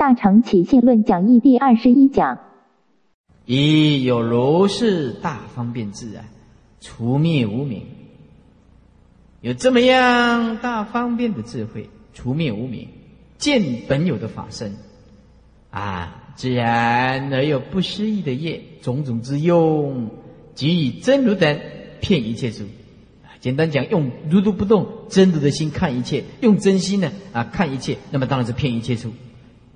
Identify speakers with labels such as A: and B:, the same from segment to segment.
A: 大乘起信论讲义第二十一讲。
B: 以有如是大方便智啊，除灭无明。有这么样大方便的智慧，除灭无明，见本有的法身啊，自然而有不思议的业，种种之用，即以真如等骗一切诸。简单讲，用如如不动真如的心看一切，用真心呢啊看一切，那么当然是骗一切处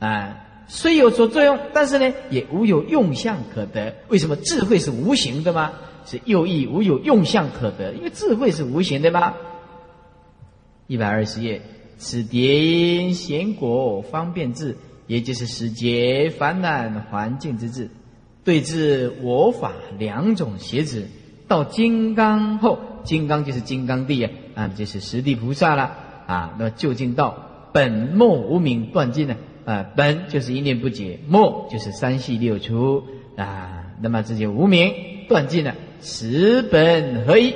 B: 啊。虽有所作用，但是呢，也无有用相可得。为什么智慧是无形的吗？是又亦无有用相可得，因为智慧是无形的吗？一百二十页，此蝶因显果方便智，也就是使劫烦难环境之智，对治我法两种邪子。到金刚后，金刚就是金刚地啊，啊，就是十地菩萨了啊。那究竟到本末无明断尽呢？啊本就是一念不解，末就是三系六出啊。那么这些无明断尽了，十本合一，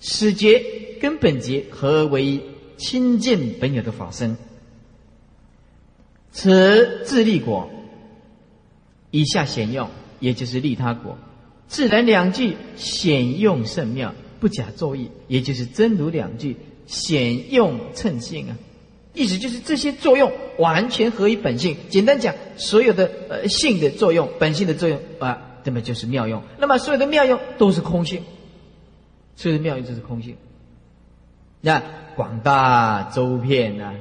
B: 始结跟本结合为亲近本有的法身。此自利果，以下显用，也就是利他果。自然两句显用甚妙，不假作意，也就是真如两句显用称性啊。意思就是这些作用完全合于本性。简单讲，所有的呃性的作用、本性的作用啊，那么就是妙用。那么所有的妙用都是空性，所有的妙用就是空性。那广大周遍啊，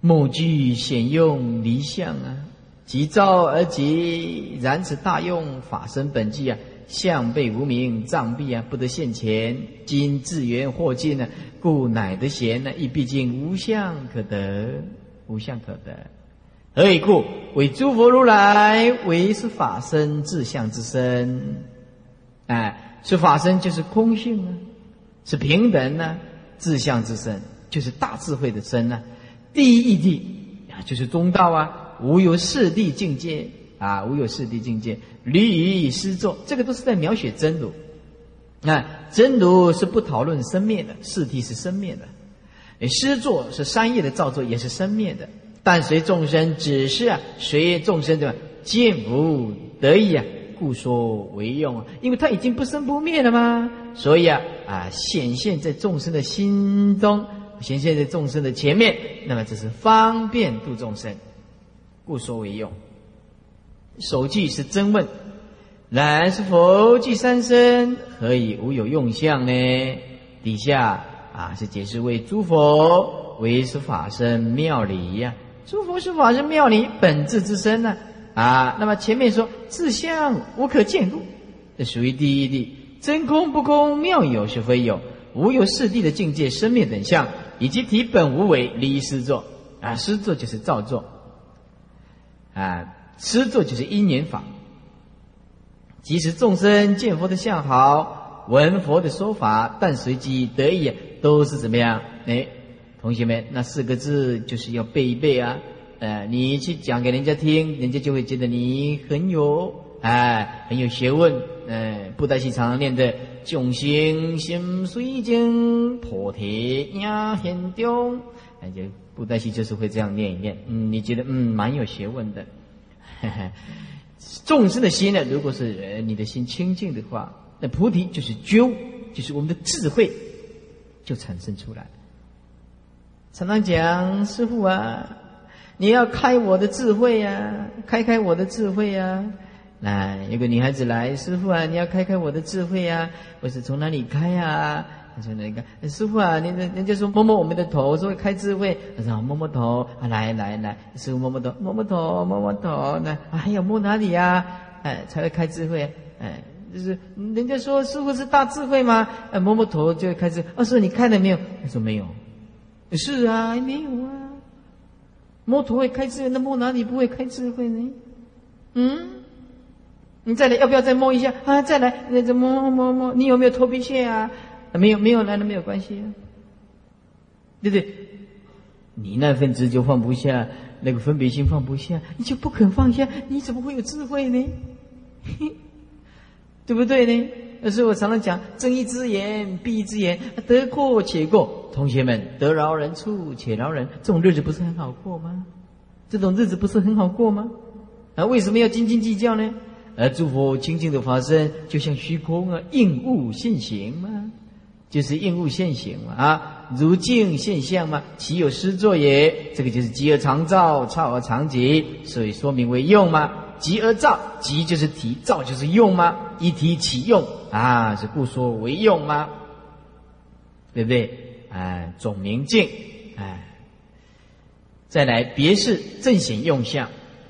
B: 目具显用离相啊。即召而即，然此大用法身本具啊，相被无名障蔽啊，不得现前。今自缘或尽呢，故乃得贤呢，亦毕竟无相可得，无相可得。何以故？为诸佛如来为是法身自相之身，哎，是法身就是空性啊，是平等呢，自相之身就是大智慧的身呢。第一义谛啊，就是中道啊。无有四谛境界啊，无有四谛境界，离于诗作，这个都是在描写真如。那真如是不讨论生灭的，四谛是生灭的。诗作是三业的造作，也是生灭的。但随众生只是啊，随众生的见无得意啊，故说为用啊，因为它已经不生不灭了吗？所以啊啊，显现在众生的心中，显现在众生的前面，那么这是方便度众生。故说为用。首句是真问，然是佛具三身，何以无有用相呢？底下啊是解释为诸佛为是法身妙理呀，诸佛是法身妙理本质之身呢啊。那么前面说自相无可见故，这属于第一谛，真空不空，妙有是非有，无有四谛的境界生灭等相，以及体本无为离施作啊，施作就是造作。啊，施作就是因缘法。即使众生见佛的相好，闻佛的说法，但随即得意，都是怎么样？哎，同学们，那四个字就是要背一背啊！呃，你去讲给人家听，人家就会觉得你很有哎，很有学问。哎，布袋戏常常念的“众生心随境，菩提呀很中”，哎就。布袋戏就是会这样念一念，嗯，你觉得嗯蛮有学问的。众生的心呢，如果是你的心清净的话，那菩提就是觉悟，就是我们的智慧就产生出来。常常讲师傅啊，你要开我的智慧呀，开开我的智慧呀。来，有个女孩子来，师傅啊，你要开开我的智慧呀。我是从哪里开呀？他说：“那个师傅啊，人人人家说摸摸我们的头，说开智慧。他说摸摸头，啊，来来来，师傅摸摸头，摸摸头，摸摸头。那哎呀，摸哪里呀？哎，才会开智慧。哎，就是人家说师傅是大智慧吗？哎，摸摸头就会开智。二师傅你看了没有？他说没有。是啊，没有啊。摸头会开智慧，那摸哪里不会开智慧呢？嗯，你再来，要不要再摸一下？啊，再来，那这摸摸摸，你有没有头皮屑啊？”没有没有来了没有关系、啊，对不对？你那份执就放不下，那个分别心放不下，你就不肯放下，你怎么会有智慧呢？对不对呢？所以我常常讲，睁一只眼闭一只眼，得过且过。同学们，得饶人处且饶人，这种日子不是很好过吗？这种日子不是很好过吗？那、啊、为什么要斤斤计较呢？而祝福清净的发生，就像虚空啊，应物现形吗、就是应物现形了啊，如镜现象嘛，岂有失作也，这个就是集而常照，超而常集，所以说明为用嘛，集而照，集就是体照就是用嘛，一提起用。啊，是不说为用嘛。对不对？啊，总明镜，啊，再来别是正显用相，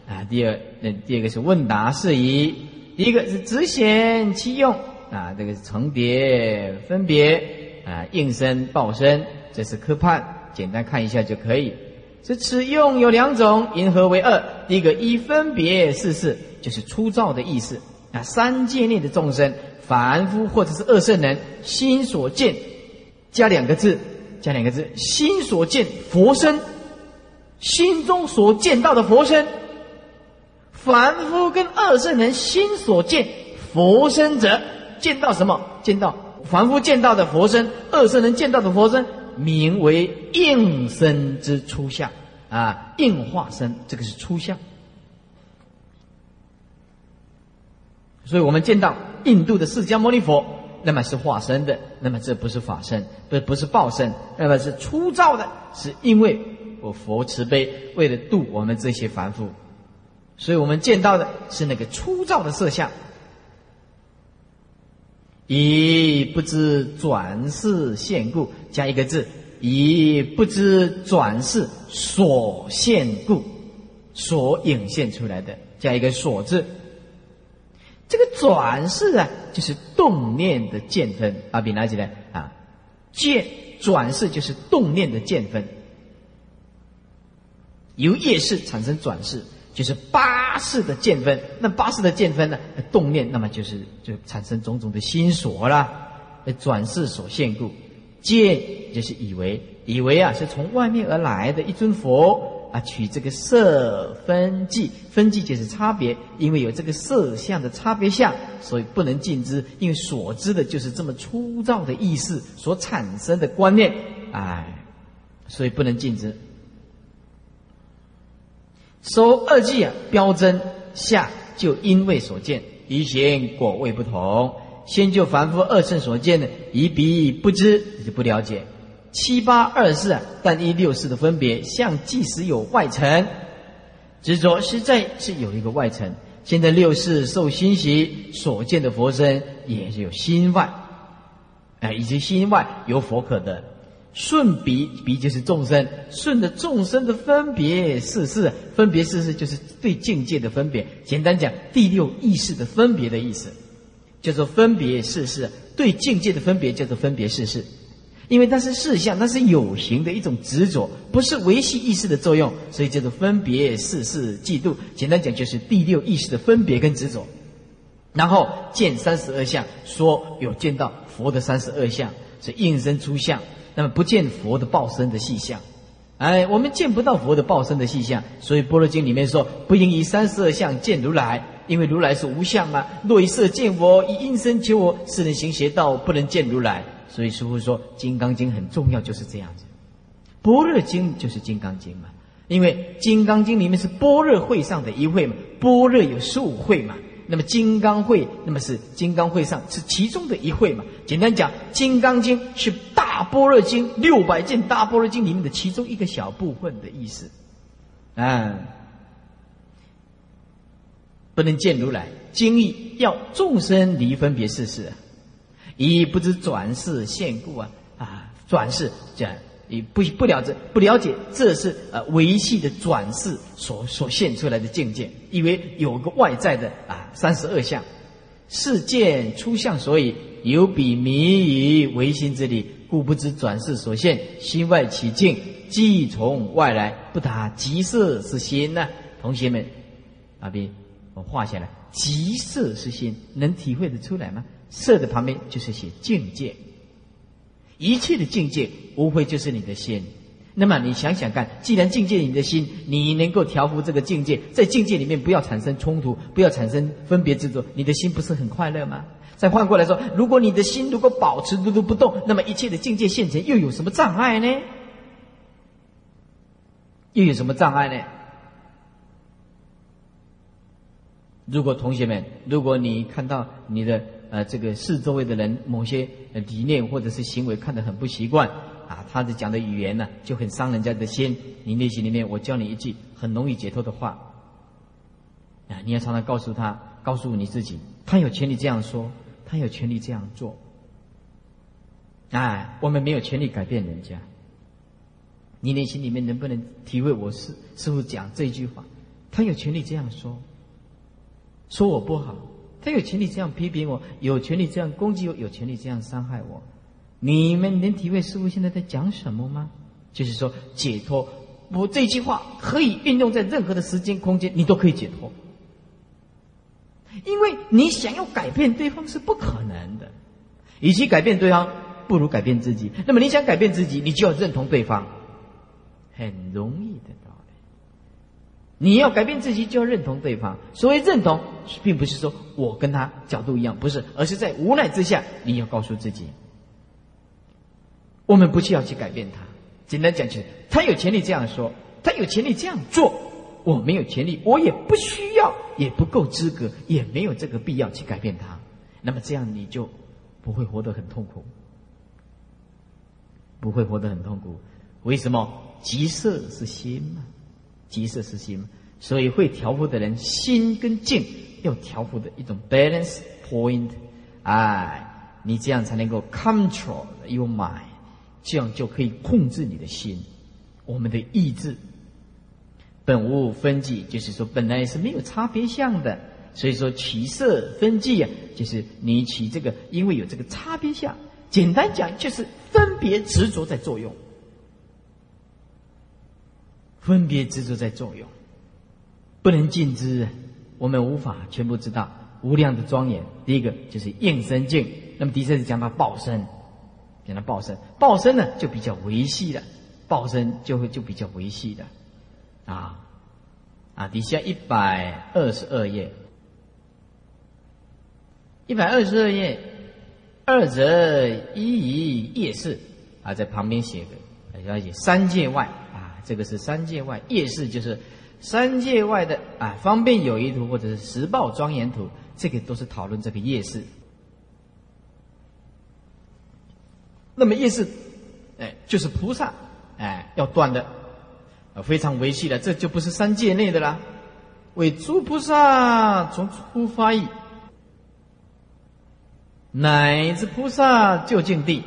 B: 啊，第二，那第二个是问答事宜，第一个是直显其用。啊，这个重叠分别啊，应身报身，这是科判，简单看一下就可以。这此用有两种，银河为二。第一个一分别四事，就是粗糙的意思。那三界内的众生，凡夫或者是二圣人，心所见，加两个字，加两个字，心所见佛身，心中所见到的佛身。凡夫跟二圣人心所见佛身者，见到什么？见到凡夫见到的佛身，二圣人见到的佛身，名为应身之初相啊，应化身，这个是初相。所以我们见到印度的释迦牟尼佛，那么是化身的，那么这不是法身，不不是报身，那么是粗造的，是因为我佛慈悲，为了度我们这些凡夫。所以我们见到的是那个粗糙的色相，以不知转世现故加一个字以不知转世所现故所影现出来的加一个所字。这个转世啊就是动念的见分啊笔拿起来啊见转世就是动念的见分。由夜市产生转世就是八世的见分，那八世的见分呢，动念那么就是就产生种种的心所啦，转世所现故，见就是以为以为啊是从外面而来的一尊佛，啊，取这个色分际，分际就是差别，因为有这个色相的差别相，所以不能尽知，因为所知的就是这么粗糙的意识所产生的观念，哎，所以不能尽知。收二季啊，标针下就因为所见，以前果位不同。先就凡夫二圣所见的，以彼不知，你就不了解。七八二四啊，但一六四的分别，像即使有外尘，执着实在是有一个外尘。现在六四受心喜所见的佛身，也是有心外，哎，以及心外有佛可得。顺彼，彼就是众生，顺着众生的分别事事，分别事事就是对境界的分别。简单讲，第六意识的分别的意思，叫做分别事事，对境界的分别叫做分别事事。因为那是事象，那是有形的一种执着，不是维系意识的作用，所以叫做分别事事嫉妒。简单讲，就是第六意识的分别跟执着。然后见三十二相，说有见到佛的三十二相，是应身出相。那么不见佛的报身的迹象，哎，我们见不到佛的报身的迹象，所以《般若经》里面说，不应以三十二相见如来，因为如来是无相啊。若以色见佛，以音声求我，是人行邪道，不能见如来。所以师父说，《金刚经》很重要，就是这样子。《般若经》就是《金刚经》嘛，因为《金刚经》里面是般若会上的一会嘛，般若有十五会嘛，那么金刚会，那么是金刚会上是其中的一会嘛。简单讲，《金刚经》是《大般若经》六百件《大般若经》里面的其中一个小部分的意思，嗯，不能见如来经义，要众生离分别事事，以不知转世现故啊啊，转世讲以不不了解不了解，这是呃维系的转世所所现出来的境界，以为有个外在的啊三十二相。世界初相，所以有彼迷于唯心之理，故不知转世所现，心外起境，即从外来，不达即色是心呢、同学们，阿斌，我画下来，即色是心，能体会得出来吗？色的旁边就是写境界，一切的境界无非就是你的心。那么你想想看，既然境界你的心，你能够调伏这个境界，在境界里面不要产生冲突，不要产生分别执着，你的心不是很快乐吗？再换过来说，如果你的心如果保持住都不动，那么一切的境界现前又有什么障碍呢？又有什么障碍呢？如果同学们，如果你看到你的呃这个四周围的人某些理念或者是行为看得很不习惯啊，他的讲的语言呢就很伤人家的心，你内心里面我教你一句很容易解脱的话啊，你要常常告诉他，告诉你自己，他有权利这样说。他有权利这样做。哎，我们没有权利改变人家。你内心里面能不能体会我师师傅讲这句话？他有权利这样说。说我不好，他有权利这样批评我，有权利这样攻击我，有权利这样伤害我。你们能体会师傅现在在讲什么吗？就是说解脱，我这句话可以运用在任何的时间空间，你都可以解脱。因为你想要改变对方是不可能的，与其改变对方，不如改变自己。那么你想改变自己，你就要认同对方，很容易的道理。你要改变自己，就要认同对方。所谓认同，并不是说我跟他角度一样，不是，而是在无奈之下，你要告诉自己，我们不需要去改变他。简单讲，就是他有权利这样说，他有权利这样做，我没有权利，我也不需要，也不够资格，也没有这个必要去改变他。那么这样你就不会活得很痛苦，不会活得很痛苦。为什么？急色是心嘛。即色是心，所以会调伏的人，心跟境要调伏的一种 balance point，哎，你这样才能够 control your mind，这样就可以控制你的心。我们的意志本无分际，就是说本来是没有差别相的，所以说起色分际啊，就是你起这个，因为有这个差别相，简单讲就是分别执着在作用。分别执着在作用，不能尽知，我们无法全部知道无量的庄严。第一个就是应身境，那么第三是讲到报身，讲到报身，报身呢就比较维系了，报身就会就比较维系的，啊啊，底下一百二十二页，一百二十二页，二者一一夜市啊，在旁边写个，要写三界外啊。这个是三界外夜市，就是三界外的啊，方便有谊图或者是时报庄严图，这个都是讨论这个夜市。那么夜市，哎，就是菩萨，哎，要断的，啊，非常维系的，这就不是三界内的啦。为诸菩萨从初发意，乃至菩萨究竟地，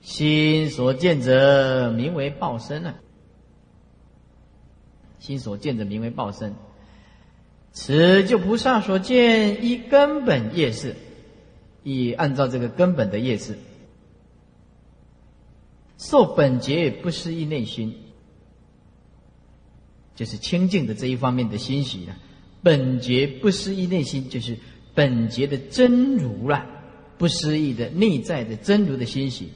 B: 心所见者，名为报身啊。心所见者名为报身，此就菩萨所见一根本业事，以按照这个根本的业事，受本劫不失意内心，就是清净的这一方面的欣喜了。本觉不失意内心，就是本觉的真如了，不失意的内在的真如的欣喜，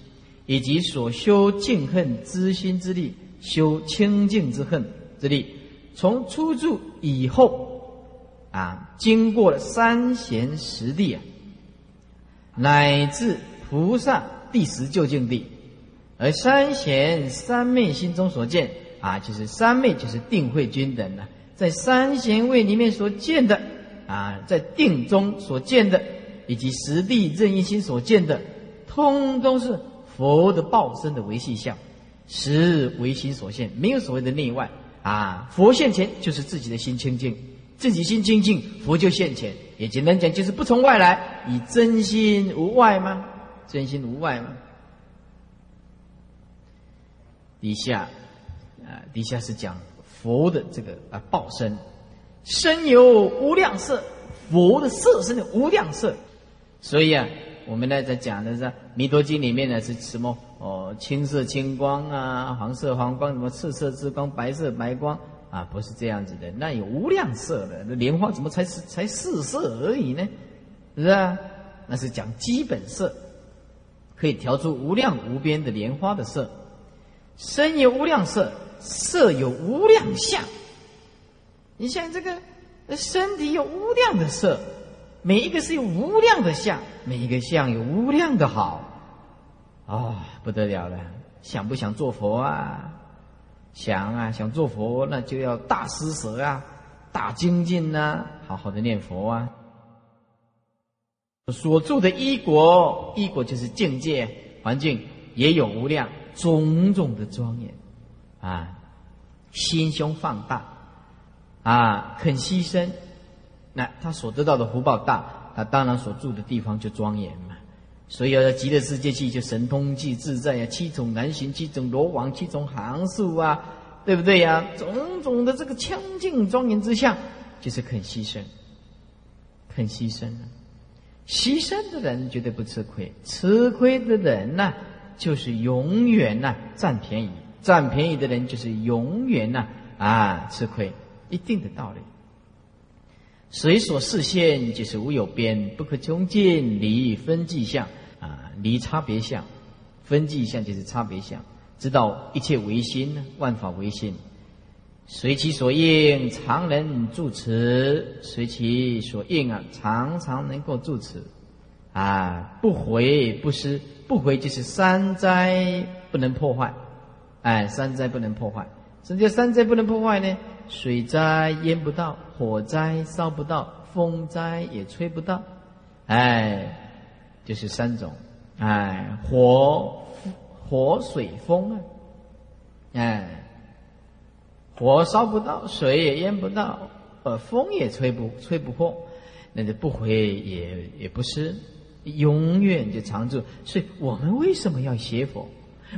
B: 以及所修净恨之心之力，修清净之恨。之力，从出住以后，啊，经过了三贤十地啊，乃至菩萨第十究竟地，而三贤三昧心中所见啊，就是三昧就是定慧均等的，在三贤位里面所见的啊，在定中所见的，以及实地任意心所见的，通都是佛的报身的维系相，实唯心所现，没有所谓的内外。啊，佛现前就是自己的心清净，自己心清净，佛就现前。也简单讲，就是不从外来，以真心无外吗？真心无外吗？底下，啊，底下是讲佛的这个啊报身，身有无量色，佛的色身有无量色，所以啊。我们呢在讲的是《弥陀经》里面呢是什么？哦，青色青光啊，黄色黄光，什么赤色之光，白色白光啊，不是这样子的。那有无量色的，那莲花怎么才才四色而已呢？是啊，那是讲基本色，可以调出无量无边的莲花的色。身有无量色，色有无量相。你像这个身体有无量的色。每一个是有无量的相，每一个相有无量的好，哦，不得了了！想不想做佛啊？想啊，想做佛，那就要大施舍啊！大精进呐，好好的念佛啊。所住的一国，一国就是境界环境，也有无量种种的庄严啊，心胸放大啊，肯牺牲，那他所得到的福报大，他当然所住的地方就庄严嘛。所以要极乐世界去，就神通即自在呀，七种难行，七种罗网，七种行数啊，对不对呀？种种的这个清净庄严之相，就是肯牺牲，肯牺牲啊。牺牲的人绝对不吃亏，吃亏的人呢，就是永远呢占便宜，占便宜的人就是永远呢啊吃亏，一定的道理。随所视现，就是无有边，不可穷尽，离分际相啊，离差别相，分际相就是差别相，知道一切唯心，万法唯心。随其所应，常能住持；随其所应啊，常常能够住持。啊，不回不失，不回就是三灾不能破坏。哎，三灾不能破坏。什么叫三灾不能破坏呢？水灾淹不到，火灾烧不到，风灾也吹不到。哎，就是三种。哎，火火水风啊，哎。火烧不到，水也淹不到，呃，风也吹不吹不破，那就不回也也不是，永远就常住。所以我们为什么要学佛？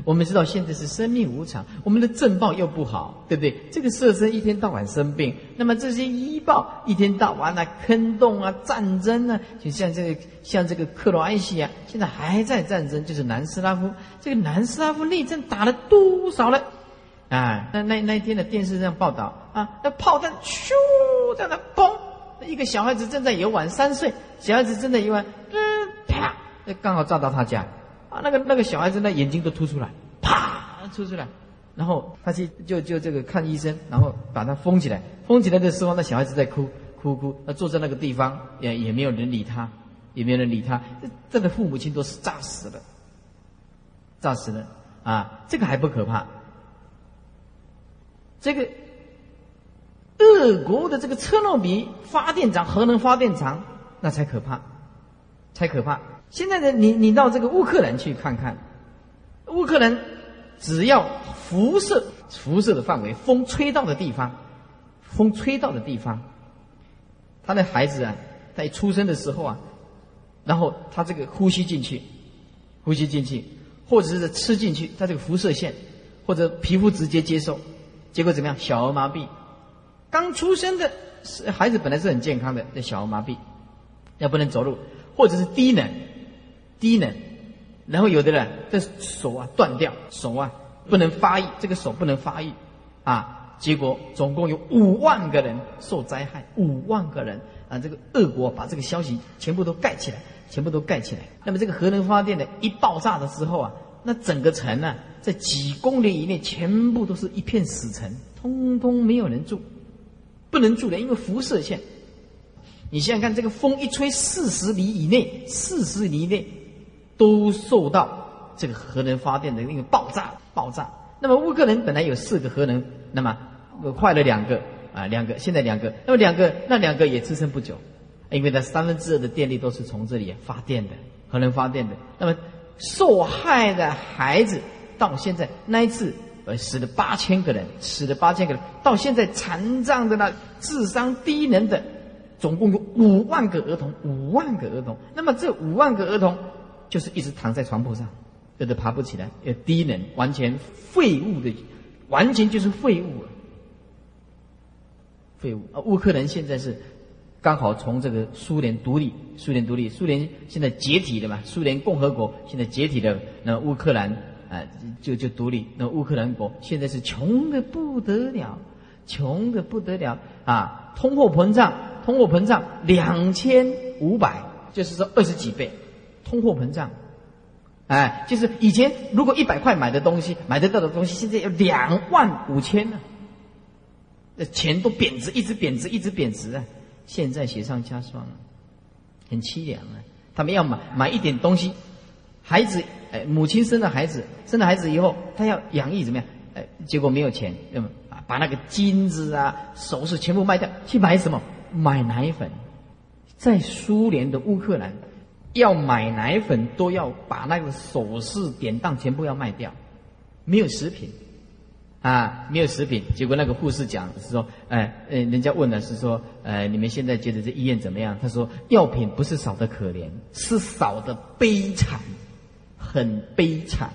B: 我们知道现在是生命无常，我们的正报又不好，对不对？这个色身一天到晚生病，那么这些医报一天到晚啊坑洞啊战争啊，就像这个像这个克罗埃西亚现在还在战争，就是南斯拉夫，这个南斯拉夫内战打了多少了？啊，那那那一天的电视上报道啊，那炮弹咻在那嘣，一个小孩子正在游玩，三岁小孩子正在游玩，嗯，啪，那刚好炸到他家，啊，那个那个小孩子那眼睛都凸出来，啪，凸出来，然后他去就就这个看医生，然后把他封起来，封起来的时候，那小孩子在哭哭哭，那坐在那个地方也也没有人理他，也没有人理他，这这个父母亲都是炸死了，炸死了啊，这个还不可怕。这个俄国的这个车诺比发电厂、核能发电厂，那才可怕，才可怕。现在的你，你到这个乌克兰去看看，乌克兰只要辐射、辐射的范围，风吹到的地方，风吹到的地方，他的孩子啊，在出生的时候啊，然后他这个呼吸进去，呼吸进去，或者是吃进去，他这个辐射线，或者皮肤直接接受。结果怎么样？小儿麻痹，刚出生的孩子本来是很健康的，那小儿麻痹，要不能走路，或者是低能，低能，然后有的人这手啊断掉，手啊不能发育，这个手不能发育，啊，结果总共有五万个人受灾害，五万个人啊，这个恶国把这个消息全部都盖起来，全部都盖起来。那么这个核能发电的一爆炸的时候啊。那整个城呢，在几公里以内，全部都是一片死城，通通没有人住，不能住的，因为辐射线。你想想看，这个风一吹，四十里以内，四十里以内都受到这个核能发电的那个爆炸，爆炸。那么乌克兰本来有四个核能，那么坏了两个啊，两个，现在两个，那么两个，那两个也支撑不久，因为它三分之二的电力都是从这里发电的，核能发电的，那么。受害的孩子到现在那一次，呃，死了八千个人，死了八千个人。到现在残障的那智商低能的，总共有五万个儿童，五万个儿童。那么这五万个儿童，就是一直躺在床铺上，有的爬不起来，有低能，完全废物的，完全就是废物，废物啊！乌克兰现在是。刚好从这个苏联独立，苏联独立，苏联现在解体了嘛？苏联共和国现在解体了，那乌克兰啊就就独立。那乌克兰国现在是穷的不得了，穷的不得了啊！通货膨胀，通货膨胀两千五百，就是说二十几倍，通货膨胀，哎，就是以前如果一百块买的东西，买得到的东西，现在要两万五千呢，那钱都贬值，一直贬值，一直贬值啊！现在雪上加霜了，很凄凉啊！他们要买买一点东西，孩子，哎，母亲生了孩子，生了孩子以后，他要养育怎么样？哎，结果没有钱，那么啊，把那个金子啊、首饰全部卖掉，去买什么？买奶粉。在苏联的乌克兰，要买奶粉都要把那个首饰典当全部要卖掉，没有食品。啊，没有食品，结果那个护士讲是说，哎，呃，人家问的是说，呃，你们现在觉得这医院怎么样？他说，药品不是少的可怜，是少的悲惨，很悲惨，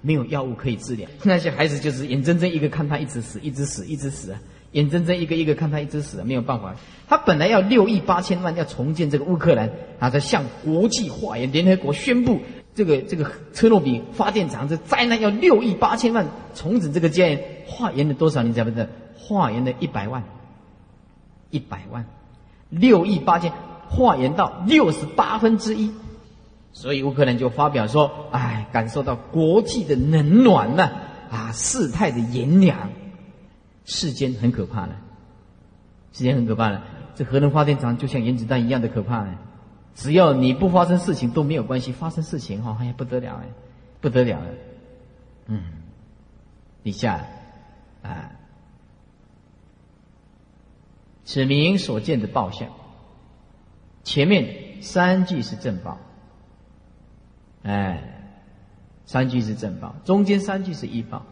B: 没有药物可以治疗。那些孩子就是眼睁睁一个看他一直死，一直死，一直死啊，眼睁睁一个一个看他一直死，没有办法。他本来要六亿八千万要重建这个乌克兰，啊，在向国际化言，联合国宣布。这个这个车诺比发电厂这灾难要六亿八千万重整这个家，化缘了多少？你知不知道？化缘了一百万，一百万，六亿八千，化缘到六十八分之一，所以乌克兰就发表说：“哎，感受到国际的冷暖呢，啊，事态的炎凉，世间很可怕了，世间很可怕了。这核能发电厂就像原子弹一样的可怕呢。”只要你不发生事情都没有关系，发生事情哈，哎呀不得了哎，不得了了，嗯，底下啊，此名所见的报相，前面三句是正报，哎，三句是正报，中间三句是一报，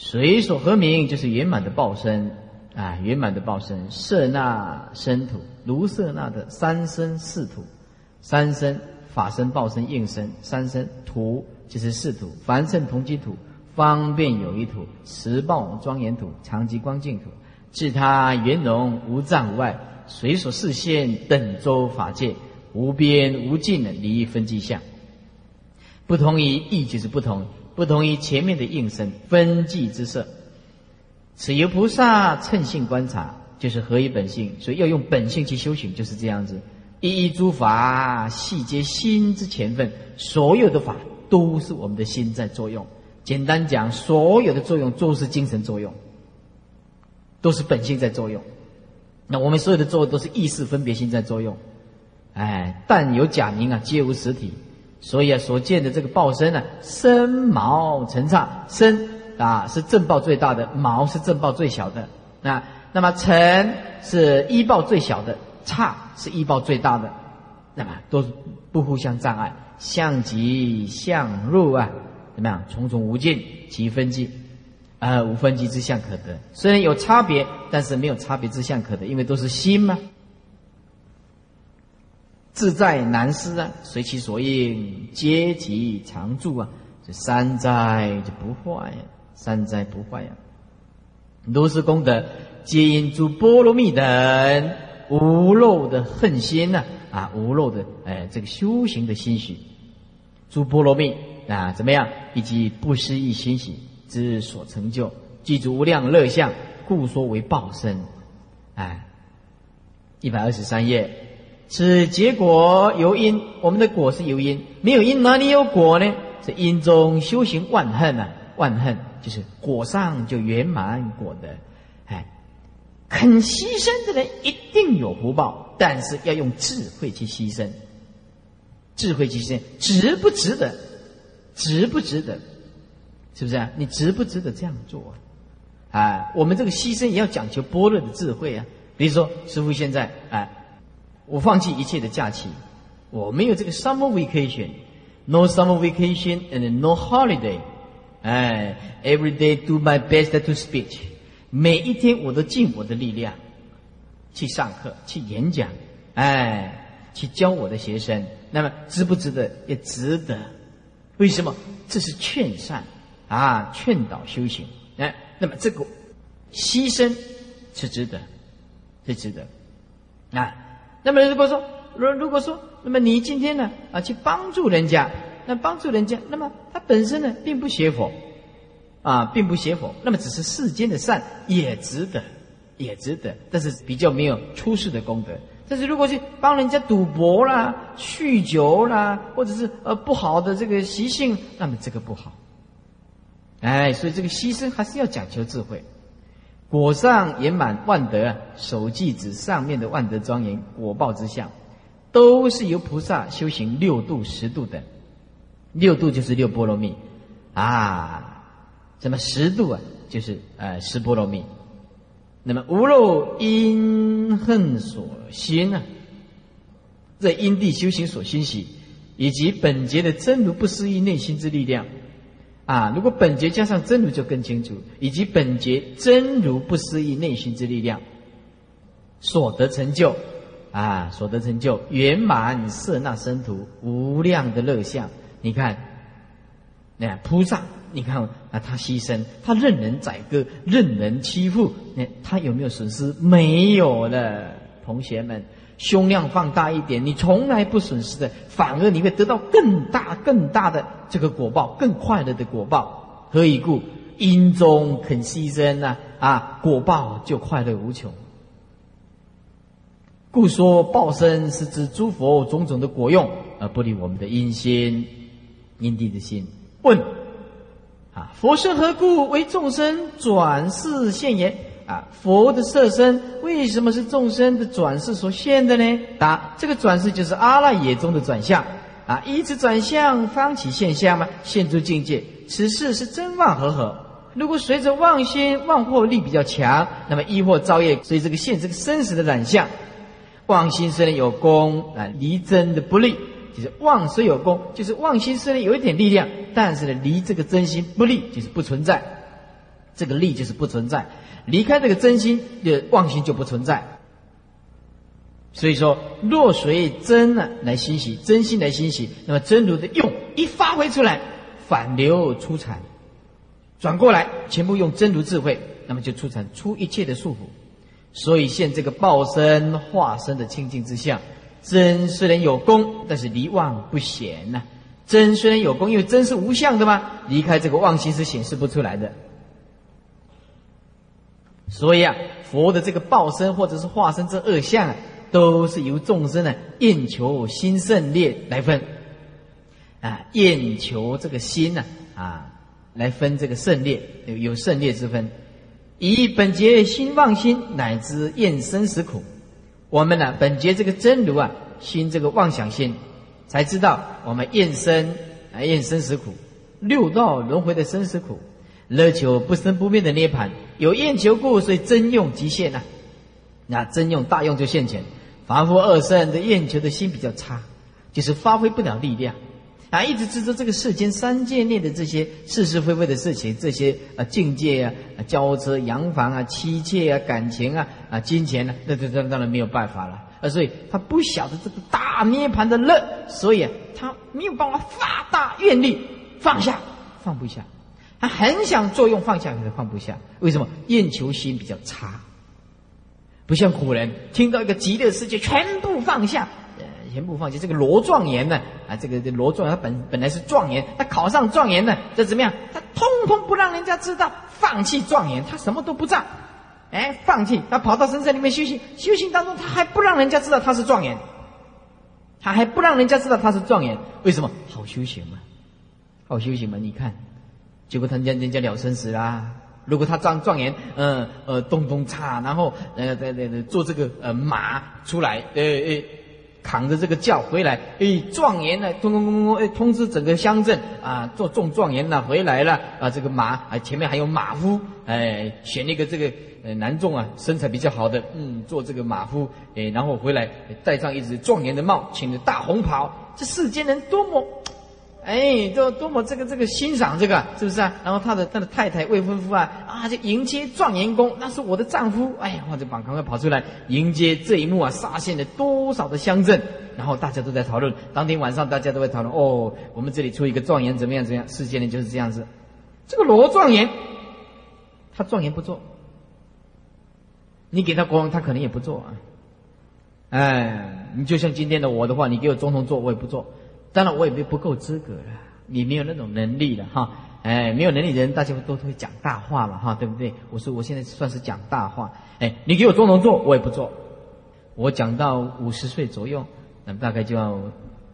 B: 水所合名就是圆满的报身。啊，圆满的报身，色那身土，如色那的三身四土，三身法身、报身、应身，三身土就是四土，凡圣同居土，方便有一土，持报庄严土，常寂光净土，自他圆融无障无碍，随所示现等周法界，无边无尽的离分际相，不同于意就是不同，不同于前面的应身分际之色。此由菩萨称性观察，就是合一本性，所以要用本性去修行，就是这样子。一一诸法细皆心之前分，所有的法都是我们的心在作用。简单讲，所有的作用都是精神作用，都是本性在作用。那我们所有的作用都是意识分别心在作用。哎，但有假名啊，皆无实体。所以啊，所见的这个报身呢，身毛成刹身。啊，是正报最大的，毛是正报最小的。那那么尘是一报最小的，差是一报最大的。那么都不互相障碍，相即相入啊，怎么样？重重无尽，其分际，啊，无分际之相可得。虽然有差别，但是没有差别之相可得，因为都是心嘛。自在难思啊，随其所应，皆其常住啊。这三灾就不坏呀。三灾不坏呀！如是功德，皆因诸波罗蜜等无漏的恨心呐啊，无漏的哎，这个修行的心许，诸波罗蜜啊，怎么样？以及不思议欣喜之所成就，具足无量乐相，故说为报身。哎，一百二十三页，此结果由因，我们的果是由因，没有因哪里有果呢？这因中修行万恨啊，万恨。就是果上就圆满果的，哎，肯牺牲的人一定有福报，但是要用智慧去牺牲，智慧去牺牲值不值得？值不值得？是不是啊？你值不值得这样做？啊，啊我们这个牺牲也要讲求般若的智慧啊。比如说，师傅现在哎，我放弃一切的假期，我没有这个 summer vacation，no summer vacation and no holiday。哎，every day do my best to speak，每一天我都尽我的力量去上课、去演讲，哎，去教我的学生。那么值不值得？也值得。为什么？这是劝善啊，劝导修行。哎，那么这个牺牲是值得，是值得。啊，那么如果说，如如果说，那么你今天呢啊，去帮助人家。那帮助人家，那么他本身呢，并不邪佛，啊，并不邪佛，那么只是世间的善，也值得，也值得，但是比较没有出世的功德。但是如果去帮人家赌博啦、酗酒啦，或者是呃不好的这个习性，那么这个不好。哎，所以这个牺牲还是要讲求智慧。果上圆满万德，手记指上面的万德庄严果报之相，都是由菩萨修行六度、十度等。六度就是六波罗蜜，啊，什么十度啊？就是呃十波罗蜜。那么无漏因恨所心呢？在因地修行所欣喜，以及本节的真如不思议内心之力量啊！如果本节加上真如就更清楚，以及本节真如不思议内心之力量所得成就啊，所得成就圆满色那生图无量的乐相。你看，那菩萨，你看啊，他牺牲，他任人宰割，任人欺负，那他有没有损失？没有了，同学们。胸量放大一点，你从来不损失的，反而你会得到更大、更大的这个果报，更快乐的果报。何以故？因中肯牺牲呢？啊，果报就快乐无穷。故说报身是指诸佛种种的果用，而不离我们的因心、因地的心。问：啊，佛身何故为众生转世现言？啊，佛的色身为什么是众生的转世所现的呢？答：这个转世就是阿赖耶中的转向啊，以此转向方起现象嘛，现出境界。此事是真妄合合。如果随着妄心妄惑力比较强，那么亦或造业，所以这个现这个生死的染相，妄心虽然有功啊，离真的不利，就是妄虽有功，就是妄心虽然有一点力量，但是呢，离这个真心不利，就是不存在。这个力就是不存在。离开这个真心的妄心就不存在，所以说若随真呢来欣喜，真心来欣喜，那么真如的用一发挥出来，反流出产，转过来全部用真如智慧，那么就出产出一切的束缚。所以现这个报身化身的清净之相，真虽然有功，但是离妄不显呐。真虽然有功，因为真是无相的嘛，离开这个妄心是显示不出来的。所以啊，佛的这个报身或者是化身这二相啊，都是由众生呢厌求心胜劣来分啊，厌求这个心呢啊来分这个胜劣，有有胜劣之分。以本节心妄心乃至厌生死苦，我们呢本节这个真如啊心这个妄想心，才知道我们厌生啊厌生死苦，六道轮回的生死苦。乐求不生不灭的涅盘，有厌求故，所以真用极限呐。那真用大用就现前。凡夫二圣的厌求的心比较差，就是发挥不了力量啊，一直执着这个世间三界内的这些是是非非的事情，这些啊境界啊、交车、洋房啊、妻妾啊、感情啊、啊金钱呢，那这这当然没有办法了啊。所以他不晓得这个大涅盘的乐，所以啊，他没有办法发大愿力放下，放不下。他很想作用放下，可是放不下。为什么？厌求心比较差，不像古人听到一个极乐世界，全部放下，呃，全部放下。这个罗状元呢，啊，这个罗状元他本本来是状元，他考上状元呢，这怎么样？他通通不让人家知道，放弃状元，他什么都不占，哎，放弃，他跑到深山里面修行，修行当中他还不让人家知道他是状元，他还不让人家知道他是状元，为什么？好修行嘛，好修行嘛，你看。结果他家人家了生死啦。如果他状状元，嗯呃，咚咚嚓，然后呃对对对，坐这个呃马出来，呃呃，扛着这个轿回来，哎，状元呢，咚咚咚咚，哎，通知整个乡镇啊，做中状元了，回来了啊，这个马啊，前面还有马夫，哎，选一个这个呃男众啊，身材比较好的，嗯，做这个马夫，哎，然后回来戴上一只状元的帽，请着大红袍，这世间人多么。哎，多多么这个这个欣赏这个是不是啊？然后他的他的太太未婚夫啊啊，就迎接状元公，那是我的丈夫。哎呀，或者把赶快跑出来迎接这一幕啊，杀现了多少的乡镇，然后大家都在讨论。当天晚上大家都会讨论哦，我们这里出一个状元怎么样怎么样？世间人就是这样子。这个罗状元，他状元不做，你给他国王，他可能也不做啊。哎，你就像今天的我的话，你给我总统做，我也不做。当然，我也没不够资格了，你没有那种能力了哈。哎，没有能力的人，大家都会讲大话嘛哈，对不对？我说我现在算是讲大话。哎，你给我总统做，我也不做。我讲到五十岁左右，那么大概就要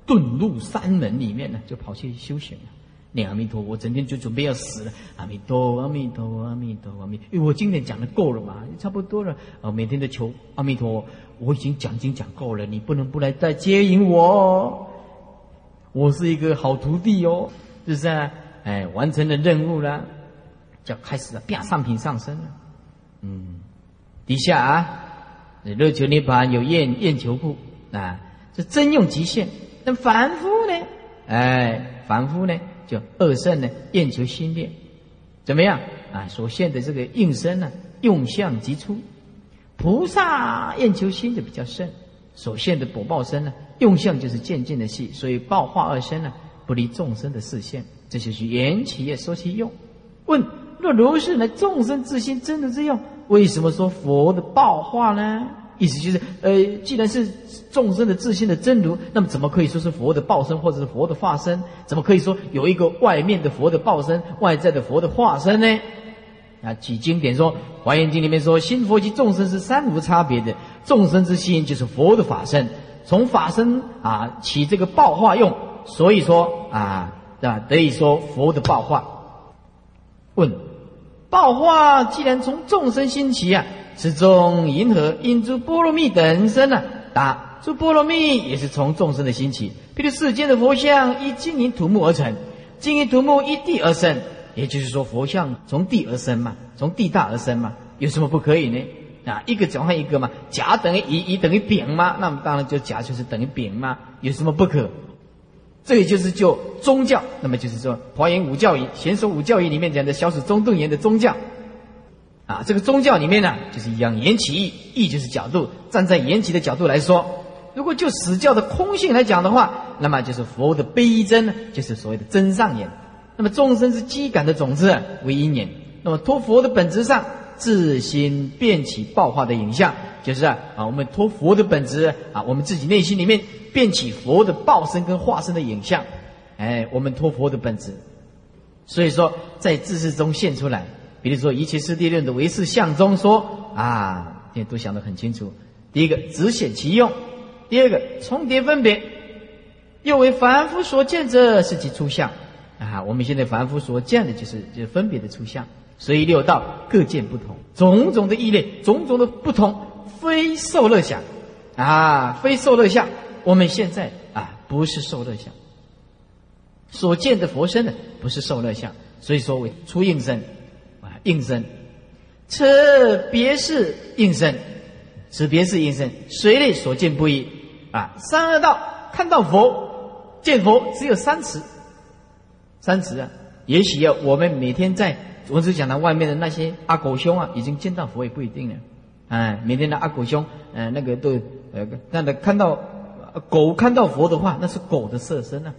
B: 遁入山门里面了，就跑去修行了。念阿弥陀，我整天就准备要死了。阿弥陀，阿弥陀，阿弥陀，阿弥。因为我今天讲的够了嘛，差不多了。啊，每天都求阿弥陀，我已经讲经讲够了，你不能不来再接引我。我是一个好徒弟哦，是不是啊？哎，完成了任务了，就开始了变上品上升了。嗯，底下啊，热求涅盘有厌厌求故啊，这真用极限。那凡夫呢？哎，凡夫呢，就二圣呢，厌求心念，怎么样啊？所现的这个应身呢，用相极粗。菩萨厌求心就比较深，所现的果报身呢，用相就是渐渐的细，所以报化二身呢，不离众生的视线，这就是缘起业说其用。问：若如是呢？众生自心真的这样？为什么说佛的报化呢？意思就是，呃，既然是众生的自心的真如，那么怎么可以说是佛的报身或者是佛的化身？怎么可以说有一个外面的佛的报身，外在的佛的化身呢？啊，举经典说，《华严经》里面说，心佛及众生是三无差别的，众生之心就是佛的法身，从法身啊起这个报化用，所以说啊，啊，得以说佛的报化。问：报化既然从众生兴起啊，此中银河因诸波罗蜜等生呢？答：诸波罗蜜也是从众生的兴起。譬如世间的佛像依金银土木而成，金银土木依地而生。也就是说，佛像从地而生嘛，从地大而生嘛，有什么不可以呢？啊，一个转换一个嘛，甲等于乙，乙等于丙嘛，那么当然就甲就是等于丙嘛，有什么不可？这也就是就宗教，那么就是说华严五教义、贤说五教义里面讲的小史中顿言的宗教，啊，这个宗教里面呢，就是一样言起义，义就是角度，站在言起的角度来说，如果就史教的空性来讲的话，那么就是佛的悲真，就是所谓的真上眼。那么众生是机感的种子为因缘，那么托佛的本质上自心变起报化的影像，就是啊，我们托佛的本质啊，我们自己内心里面变起佛的报身跟化身的影像，哎，我们托佛的本质，所以说在自识中现出来。比如说一切世谛论的唯识相中说啊，也都想得很清楚。第一个只显其用，第二个重叠分别，又为凡夫所见者是其出相。啊，我们现在凡夫所见的，就是就是分别的出相，所以六道各见不同，种种的异类，种种的不同，非受乐相，啊，非受乐相。我们现在啊，不是受乐相，所见的佛身呢，不是受乐相，所以说为出应身，啊，应身，此别是应身，此别是应身，随类所见不一，啊，三恶道看到佛，见佛只有三尺。三尺啊，也许要我们每天在我只讲到外面的那些阿狗兄啊，已经见到佛也不一定了。哎，每天的阿狗兄，呃，那个都呃，那的看到狗看到佛的话，那是狗的色身啊，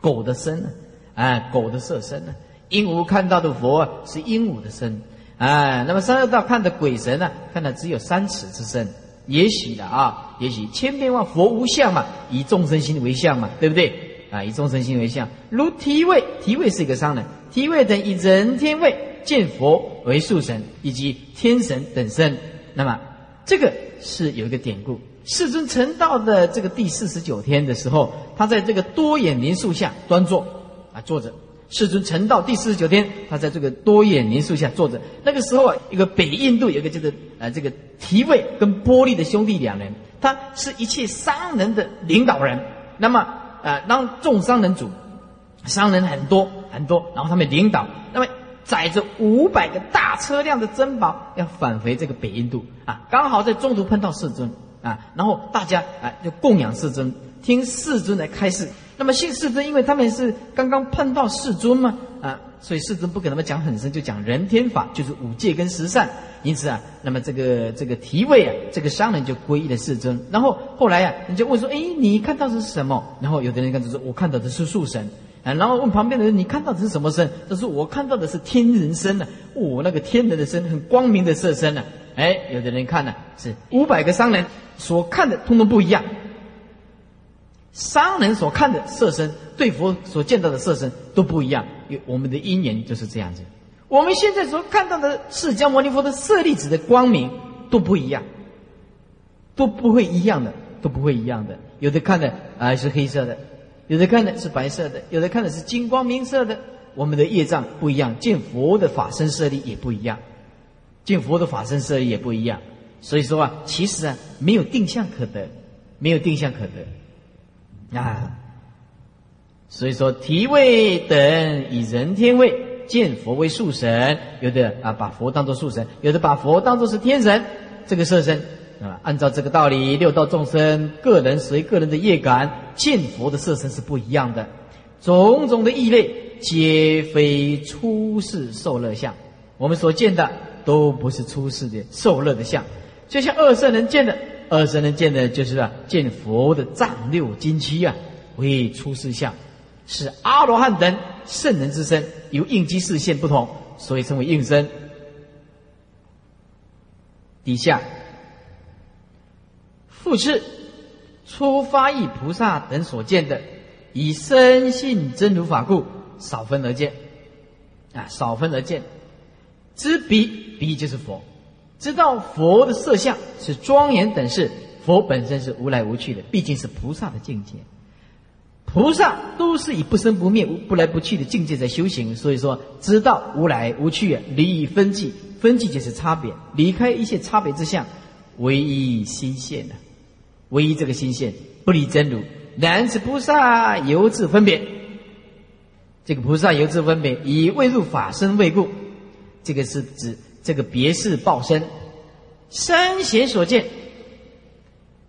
B: 狗的身啊，哎，狗的色身啊。鹦鹉看到的佛，是鹦鹉的身。哎，那么三恶道看的鬼神呢，看的只有三尺之身。也许的啊，也许千变万佛无相嘛，以众生心为相嘛，对不对？啊，以众生心为相，如提位，提位是一个商人，提位等以人天位见佛为树神，以及天神等身。那么这个是有一个典故，世尊成道的这个第四十九天的时候，他在这个多眼林树下端坐啊，坐着。世尊成道第四十九天，他在这个多眼林树下坐着。那个时候啊，一个北印度有一个这个呃这个提位跟波利的兄弟两人，他是一切商人的领导人。那么啊，当众商人主，商人很多很多，然后他们领导，那么载着五百个大车辆的珍宝要返回这个北印度啊，刚好在中途碰到世尊啊，然后大家啊就供养世尊，听世尊来开示。那么信世尊，因为他们是刚刚碰到世尊嘛啊，所以世尊不给他们讲很深，就讲人天法，就是五戒跟十善。因此啊，那么这个这个提位啊，这个商人就皈依了世尊。然后后来啊，人家问说：“哎，你看到的是什么？”然后有的人看到说：“我看到的是树神。”啊，然后问旁边的人：“你看到的是什么身？”他说：“我看到的是天人身呢。哦，那个天人的身，很光明的色身呢。”哎，有的人看呢是五百个商人所看的，通通不一样。商人所看的色身，对佛所见到的色身都不一样。有我们的因缘就是这样子。我们现在所看到的释迦牟尼佛的舍利子的光明都不一样，都不会一样的，都不会一样的。有的看的啊是黑色的，有的看的是白色的，有的看的是金光明色的。我们的业障不一样，见佛的法身舍利也不一样，见佛的法身舍利也不一样。所以说啊，其实啊没有定向可得，没有定向可得啊。所以说提位等以人天位。见佛为树神，有的啊把佛当作树神，有的把佛当作是天神，这个色身啊，按照这个道理，六道众生个人随个人的业感见佛的色身是不一样的，种种的异类皆非出世受乐相，我们所见的都不是出世的受乐的相，就像二圣人见的，二圣人见的就是啊见佛的丈六金躯啊为出世相。是阿罗汉等圣人之身，由应机视线不同，所以称为应身。底下复次，初发意菩萨等所见的，以深信真如法故，少分而见。啊，少分而见，知彼彼就是佛，知道佛的色相是庄严等事，佛本身是无来无去的，毕竟是菩萨的境界。菩萨都是以不生不灭、不来不去的境界在修行，所以说知道无来无去啊，离分际，分际就是差别，离开一切差别之相，唯一心现的，唯一这个心现不离真如。然此菩萨由自分别，这个菩萨由自分别，以未入法身未故，这个是指这个别事报身，三贤所见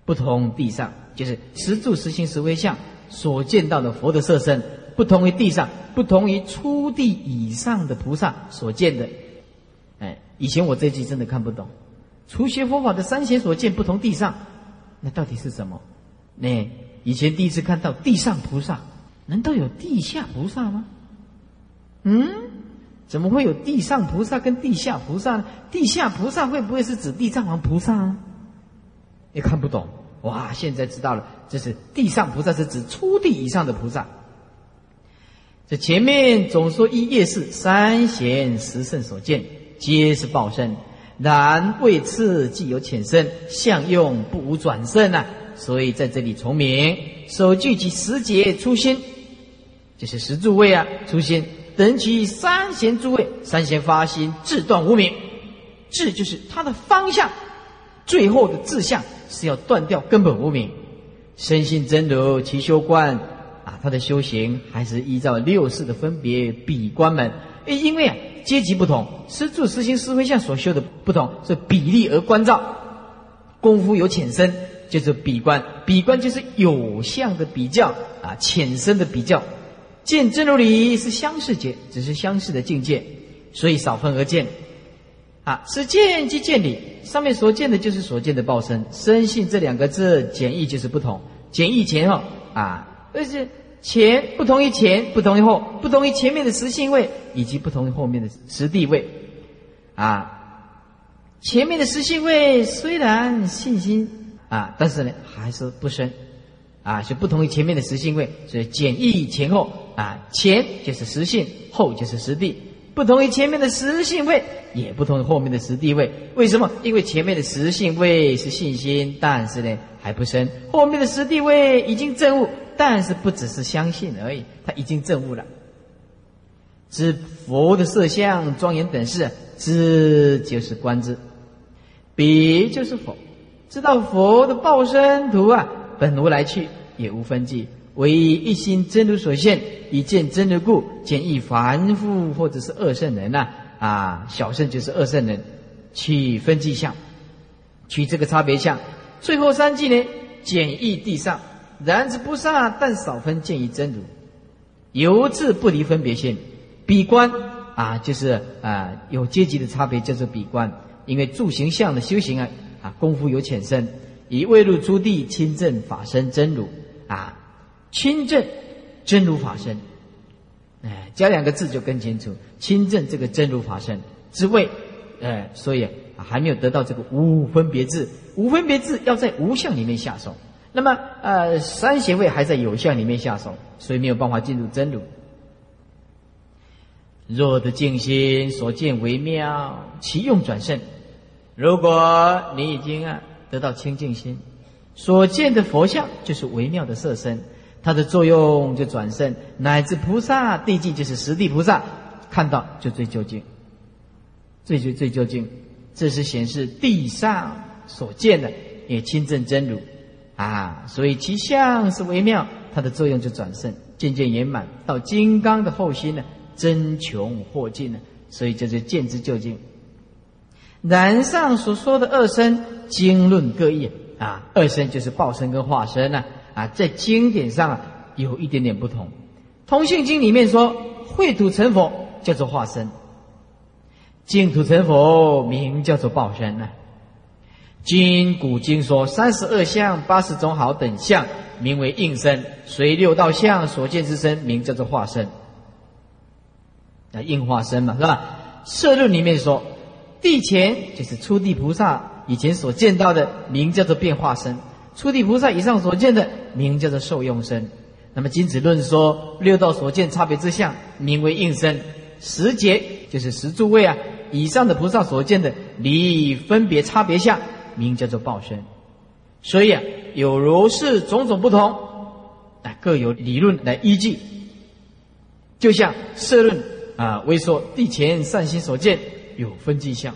B: 不同地上，就是实住实行实为相。所见到的佛的色身，不同于地上，不同于初地以上的菩萨所见的。哎，以前我这句真的看不懂。初学佛法的三贤所见不同地上，那到底是什么？那以前第一次看到地上菩萨，难道有地下菩萨吗？嗯，怎么会有地上菩萨跟地下菩萨呢？地下菩萨会不会是指地藏王菩萨啊？也看不懂。哇，现在知道了，这是地上菩萨是指初地以上的菩萨。这前面总说一夜是三贤十圣所见，皆是报身，然为次既有浅深，相用不无转胜啊。所以在这里重名，首句及十节初心，就是十诸位啊，初心等其三贤诸位，三贤发心自断无名，智就是他的方向，最后的志向。是要断掉根本无明，深信真如其修观啊，他的修行还是依照六世的分别比观门。诶，因为啊阶级不同，师住实行师会相所修的不同，是比例而关照，功夫有浅深，就是比观。比观就是有相的比较啊，浅深的比较。见真如理是相似界，只是相似的境界，所以少分而见。啊，是见即见理，上面所见的就是所见的报身。深信这两个字简易就是不同，简易前后啊，而且前不同于前，不同于后，不同于前面的实性位，以及不同于后面的实地位。啊，前面的实性位虽然信心啊，但是呢还是不深，啊，是不同于前面的实性位，所以简易前后啊，前就是实性，后就是实地。不同于前面的实性位，也不同于后面的实地位。为什么？因为前面的实性位是信心，但是呢还不深；后面的实地位已经证悟，但是不只是相信而已，他已经证悟了。知佛的色相庄严等事，知就是观之，彼就是佛。知道佛的报身图啊，本无来去，也无分际。唯一心真如所现，以见真如故，简易凡夫或者是二圣人呐，啊，小圣就是二圣人，取分际相，取这个差别相。最后三句呢，简易地上，然之不萨，但少分见于真如，由自不离分别心，比观啊，就是啊有阶级的差别叫做比观，因为住行相的修行啊啊功夫有浅深，以未入诸地亲证法身真如啊。亲证真如法身，哎，加两个字就更清楚。亲证这个真如法身之位，哎，所以还没有得到这个无分别智。无分别智要在无相里面下手，那么呃，三贤位还在有相里面下手，所以没有办法进入真如。若得静心所见为妙，其用转胜。如果你已经啊得到清净心，所见的佛像就是微妙的色身。它的作用就转胜，乃至菩萨地境就是实地菩萨，看到就最究竟，最最最究竟，这是显示地上所见的也亲证真如啊，所以其相是微妙，它的作用就转胜，渐渐圆满到金刚的后心呢，真穷惑尽呢。所以这就见之究竟。然上所说的二身，经论各异啊，二身就是报身跟化身呢，啊在经典上啊有一点点不同。通信经里面说，秽土成佛叫做化身，净土成佛名叫做报身呢。今古经说三十二相八十种好等相，名为应身；随六道相所见之身，名叫做化身。啊，应化身嘛，是吧？摄论里面说，地前就是初地菩萨以前所见到的，名叫做变化身；初地菩萨以上所见的，名叫做受用身。那么金子论说，六道所见差别之相，名为应身；十劫就是十诸位啊以上的菩萨所见的离分别差别相。名叫做报身，所以啊，有如是种种不同，啊，各有理论来依据。就像社论啊，为说地前善心所见有分迹相，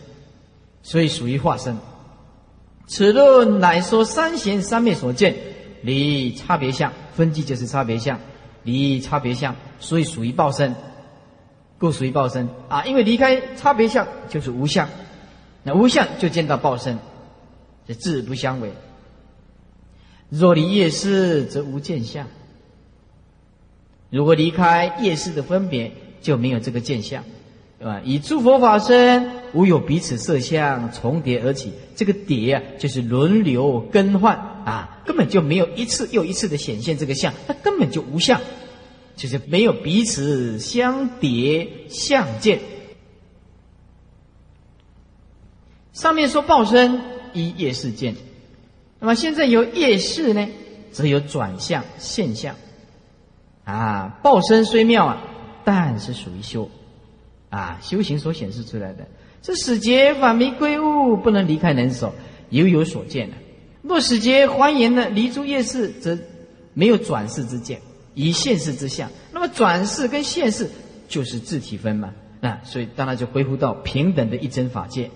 B: 所以属于化身。此论乃说三贤三昧所见离差别相，分际就是差别相，离差别相，所以属于报身，故属于报身啊。因为离开差别相就是无相，那无相就见到报身。这志不相违。若离业事，则无见相。如果离开业事的分别，就没有这个见相，啊？以诸佛法身，无有彼此色相重叠而起。这个叠啊，就是轮流更换啊，根本就没有一次又一次的显现这个相，它根本就无相，就是没有彼此相叠相见。上面说报身。一业事见，那么现在有业事呢，则有转向现象。啊，报身虽妙啊，但是属于修，啊，修行所显示出来的。这使劫法迷归物，不能离开能手，犹有所见的。若使劫还原了离诸业事，则没有转世之见，以现世之相。那么转世跟现世就是自体分嘛，啊，所以当然就恢复到平等的一真法界。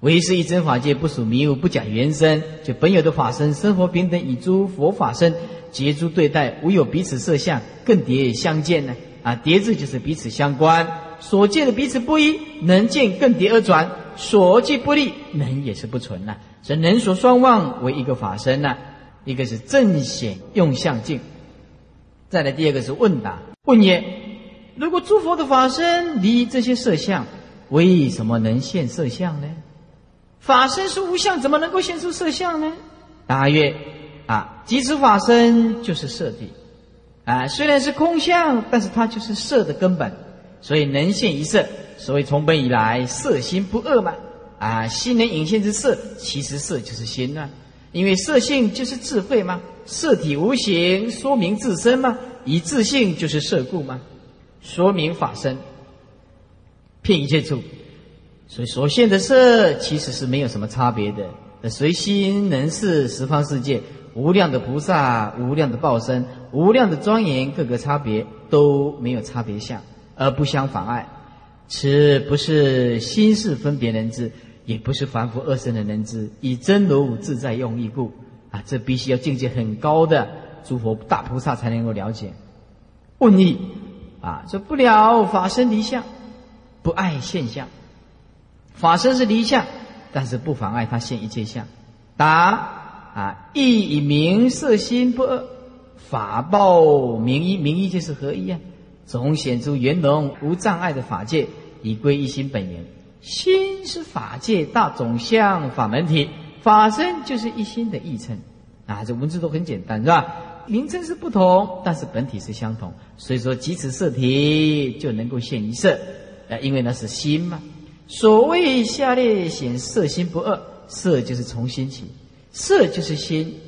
B: 唯是一真法界，不属迷雾，不假原身，就本有的法身，生活平等，以诸佛法身结诸对待，无有彼此色相，更迭相见呢？啊叠字就是彼此相关，所见的彼此不一，能见更迭而转，所见不立，能也是不存呐。所以能所双望为一个法身呐，一个是正显用相境。再来第二个是问答，问也：如果诸佛的法身离这些色相，为什么能现色相呢？法身是无相，怎么能够现出色相呢？答曰：啊，即此法身就是色体，啊，虽然是空相，但是它就是色的根本，所以能现一色。所谓从本以来，色心不恶嘛，啊，心能引现之色，其实色就是心呐，因为色性就是智慧嘛，色体无形，说明自身嘛，以自性就是色故嘛，说明法身，骗一切处。所以所现的色其实是没有什么差别的，随心能视十方世界无量的菩萨、无量的报身、无量的庄严，各个差别都没有差别相，而不相妨碍。此不是心事分别能知，也不是凡夫二身的能知，以真如自在用意故啊！这必须要境界很高的诸佛大菩萨才能够了解。问意啊，说不了法身离相，不爱现象。法身是离相，但是不妨碍他现一切相。答啊，意以明色心不二，法报名一，名一就是合一啊。总显出圆融无障碍的法界，以归一心本源。心是法界大总相法门体，法身就是一心的义称啊。这文字都很简单，是吧？名称是不同，但是本体是相同。所以说，即此色体就能够现一色，呃，因为那是心嘛。所谓下列显色心不二，色就是从心起，色就是心。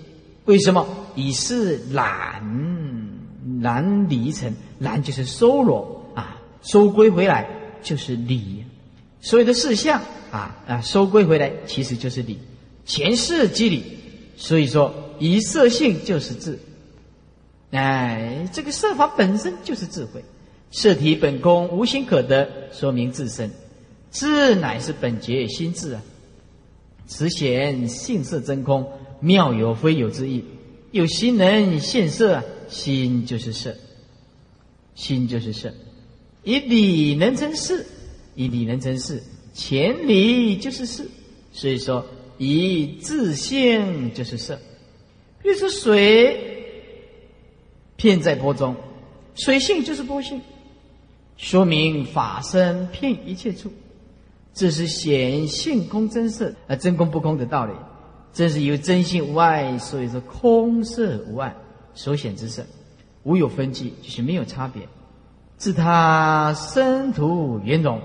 B: 为什么？以是懒懒离尘，懒就是收罗啊，收归回来就是理。所有的事相啊啊，收归回来其实就是理，前世即理。所以说，以色性就是智。哎，这个色法本身就是智慧，色体本空，无心可得，说明自身。智乃是本觉心智啊，此显性色真空，妙有非有之意。有心能现色，心就是色。心就是色。以理能成事，以理能成事，前理就是事。所以说，以自性就是色。比如水，片在波中，水性就是波性，说明法身遍一切处。这是显性空真色啊，真空不空的道理。这是由真性无碍，所以说空色无碍所显之色，无有分际，就是没有差别。自他生土圆融，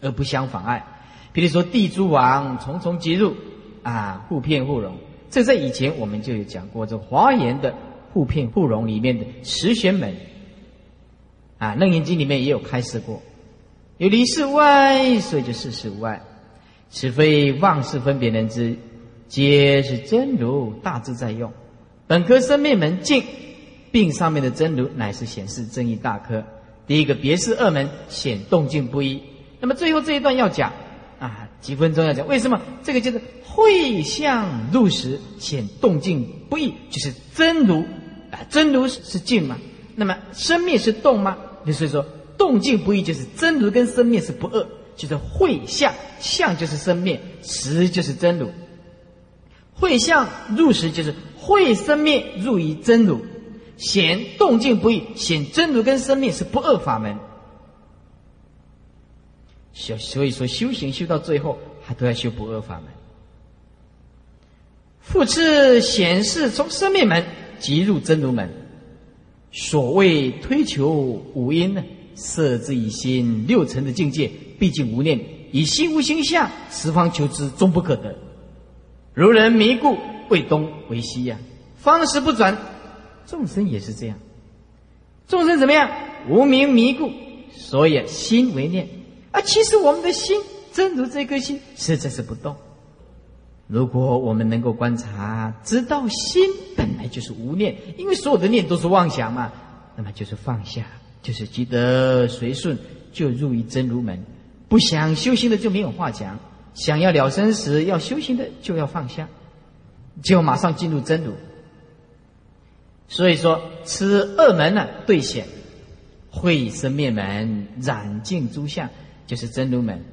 B: 而不相妨碍。比如说地诸王重重接入啊，互片互融。这在以前我们就有讲过，这华严的互片互融里面的十玄门啊，楞严经里面也有开示过。有离世外，所以就世事无碍。此非妄事分别能知，皆是真如大自在用。本科生灭门净，并上面的真如乃是显示真义大科。第一个别是二门显动静不一。那么最后这一段要讲啊，几分钟要讲为什么这个就是会相入时显动静不一，就是真如啊，真如是静嘛？那么生灭是动吗？所以说。动静不异，就是真如跟生灭是不二，就是会相，相就是生灭，实就是真如。会相入实，就是会生灭入于真如，显动静不异，显真如跟生灭是不二法门。所所以说，修行修到最后，还都要修不二法门。复次显示从生命门即入真如门，所谓推求五因呢？色之以心，六尘的境界毕竟无念，以心无形象，十方求之终不可得。如人迷故，为东为西呀，方时不转。众生也是这样，众生怎么样？无名迷故，所以心为念。啊，其实我们的心，真如这颗心，实在是不动。如果我们能够观察，知道心本来就是无念，因为所有的念都是妄想嘛，那么就是放下。就是积德随顺，就入于真如门；不想修行的就没有话讲。想要了生死，要修行的就要放下，就马上进入真如。所以说，此二门呢，对显会生灭门，染净诸相，就是真如门。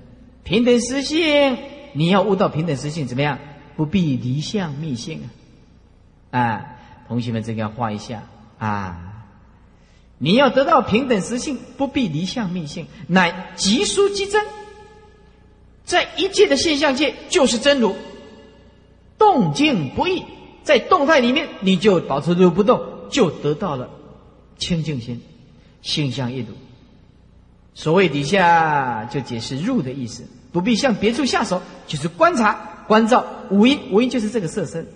B: 平等实性，你要悟到平等实性，怎么样？不必离相密性啊！啊，同学们，这个要画一下啊。你要得到平等实性，不必离相密性，乃即殊即真。在一切的现象界，就是真如，动静不异。在动态里面，你就保持如不动，就得到了清净心，心相一如。所谓底下就解释入的意思，不必向别处下手，就是观察、关照五音，五音就是这个色身。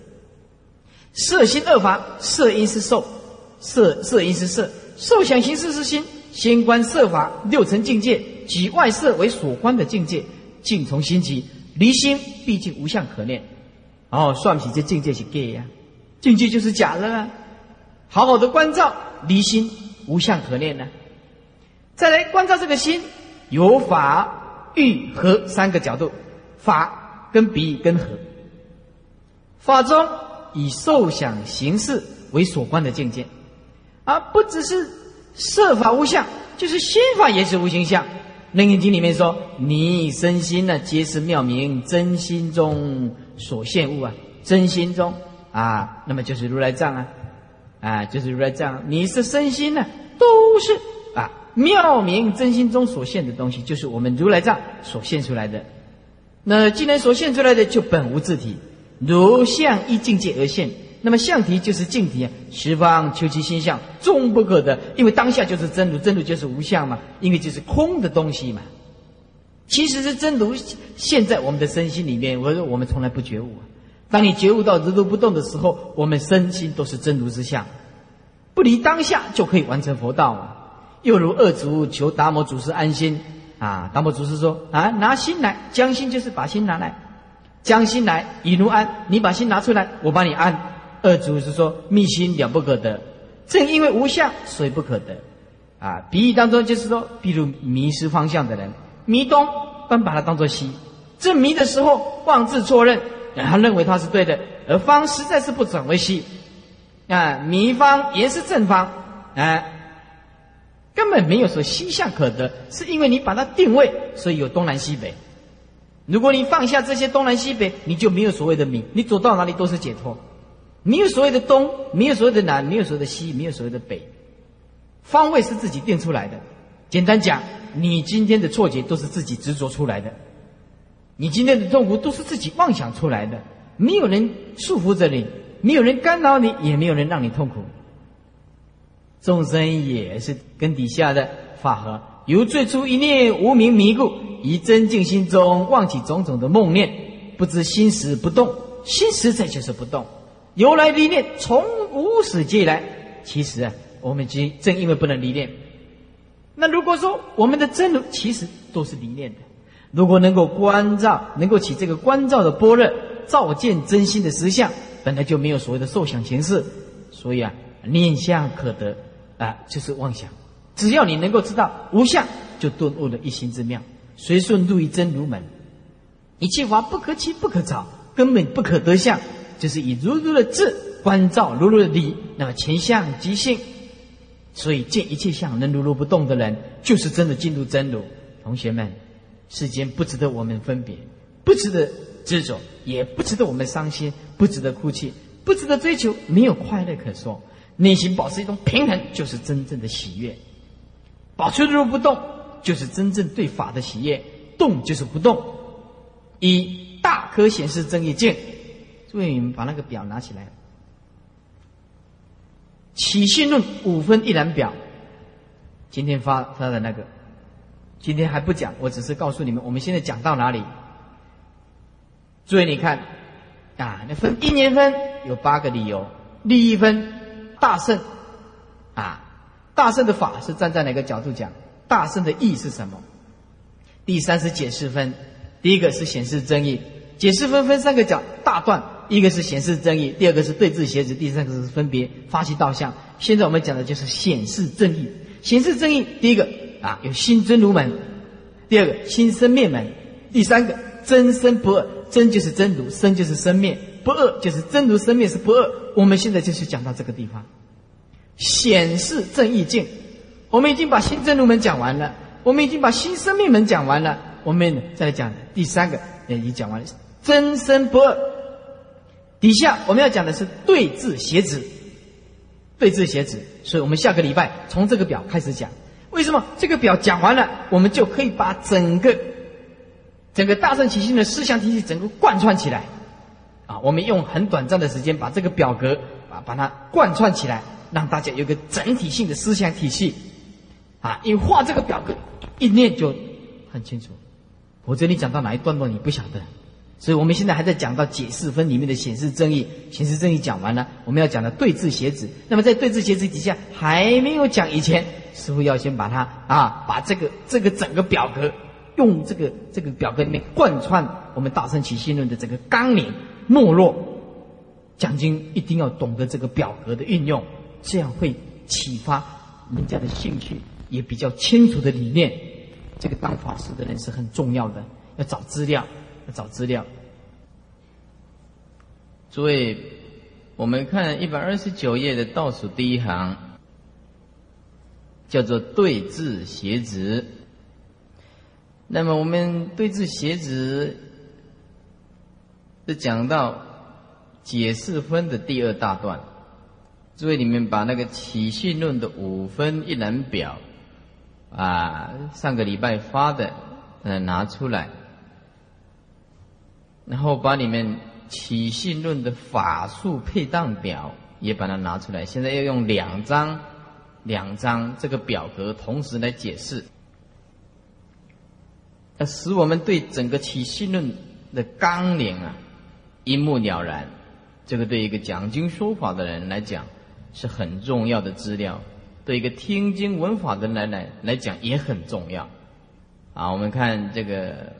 B: 色心二法，色音是受，色色音是色。受想行识是心，心观色法六层境界，即外色为所观的境界，境从心起，离心毕竟无相可念。哦，算起这境界是 gay 呀，境界就是假的啊！好好的关照离心无相可念呢。再来关照这个心，有法欲和三个角度，法跟比跟和。法中以受想行识为所观的境界。而不只是色法无相，就是心法也是无形相。《楞严经》里面说：“你身心呢，皆是妙明真心中所现物啊，真心中啊，那么就是如来藏啊，啊，就是如来藏。你是身心呢，都是啊，妙明真心中所现的东西，就是我们如来藏所现出来的。那既然所现出来的，就本无自体，如相依境界而现。”那么相题就是境题啊，十方求其心相，终不可得。因为当下就是真如，真如就是无相嘛，因为就是空的东西嘛。其实是真如现在我们的身心里面，我说我们从来不觉悟。当你觉悟到如如不动的时候，我们身心都是真如之相，不离当下就可以完成佛道啊。又如二祖求达摩祖师安心啊，达摩祖师说啊，拿心来，将心就是把心拿来，将心来以如安，你把心拿出来，我帮你安。二祖是说密心了不可得，正因为无相，所以不可得。啊，比喻当中就是说，比如迷失方向的人，迷东，但把它当作西。正迷的时候妄自错认，他认为他是对的，而方实在是不转为西。啊，迷方也是正方。啊，根本没有说西向可得，是因为你把它定位，所以有东南西北。如果你放下这些东南西北，你就没有所谓的迷，你走到哪里都是解脱，没有所谓的东，没有所谓的南，没有所谓的西，没有所谓的北，方位是自己定出来的。简单讲，你今天的错觉都是自己执着出来的，你今天的痛苦都是自己妄想出来的，没有人束缚着你，没有人干扰你，也没有人让你痛苦。众生也是跟底下的法合，由最初一念无名迷故。以真静心中忘记种种的梦念，不知心识不动，心识在就是不动。由来离念从无始界来，其实啊，我们今正因为不能离念。那如果说我们的真如其实都是离念的，如果能够关照，能够起这个关照的般若，照见真心的实相，本来就没有所谓的受想行识，所以啊，念相可得啊，就是妄想。只要你能够知道无相，就顿悟了一心之妙。随顺入于真如门，一切法不可起不可找，根本不可得相，就是以如如的智关照如如的理，那么前相即性，所以见一切相能如如不动的人，就是真的进入真如。同学们，世间不值得我们分别，不值得执着，也不值得我们伤心，不值得哭泣，不值得追求，没有快乐可说。内心保持一种平衡，就是真正的喜悦，保持如如不动。就是真正对法的喜悦，动就是不动。以大科显示正义镜，诸位你们把那个表拿起来。起信论五分一览表，今天发发的那个，今天还不讲，我只是告诉你们，我们现在讲到哪里。诸位你看，啊，那分一年分有八个理由，利益分大圣，啊，大圣的法是站在哪个角度讲？大圣的义是什么？第三是解释分，第一个是显示真义。解释分分三个角大段，一个是显示正义，第二个是对治邪子，第三个是分别发起道相。现在我们讲的就是显示正义。显示正义，第一个啊有心真如门，第二个心生灭门，第三个真生不二，真就是真如，生就是生灭，不二就是真如生灭是不二。我们现在就是讲到这个地方，显示正义境。我们已经把新真如门讲完了，我们已经把新生命门讲完了，我们再来讲第三个，也已经讲完了，真生不二。底下我们要讲的是对治邪子，对治邪子，所以我们下个礼拜从这个表开始讲。为什么这个表讲完了，我们就可以把整个整个大圣起心的思想体系整个贯穿起来？啊，我们用很短暂的时间把这个表格啊把它贯穿起来，让大家有个整体性的思想体系。啊，你画这个表格，一念就很清楚。我这里讲到哪一段落你不晓得，所以我们现在还在讲到解释分里面的显示正义。显示正义讲完了，我们要讲的对治邪子。那么在对治邪子底下还没有讲以前，师傅要先把它啊，把这个这个整个表格用这个这个表格里面贯穿我们大圣起信论的整个纲领脉络。讲经一定要懂得这个表格的运用，这样会启发人家的兴趣。也比较清楚的理念，这个当法师的人是很重要的，要找资料，要找资料。诸位，我们看一百二十九页的倒数第一行，叫做对治邪子。那么我们对治邪子是讲到解释分的第二大段。诸位，你们把那个起信论的五分一览表。啊，上个礼拜发的，呃，拿出来，然后把你们起信论的法术配当表也把它拿出来。现在要用两张，两张这个表格同时来解释，要使我们对整个起信论的纲领啊一目了然。这个对一个讲经说法的人来讲是很重要的资料。对一个听经闻法的人来来讲也很重要，啊，我们看这个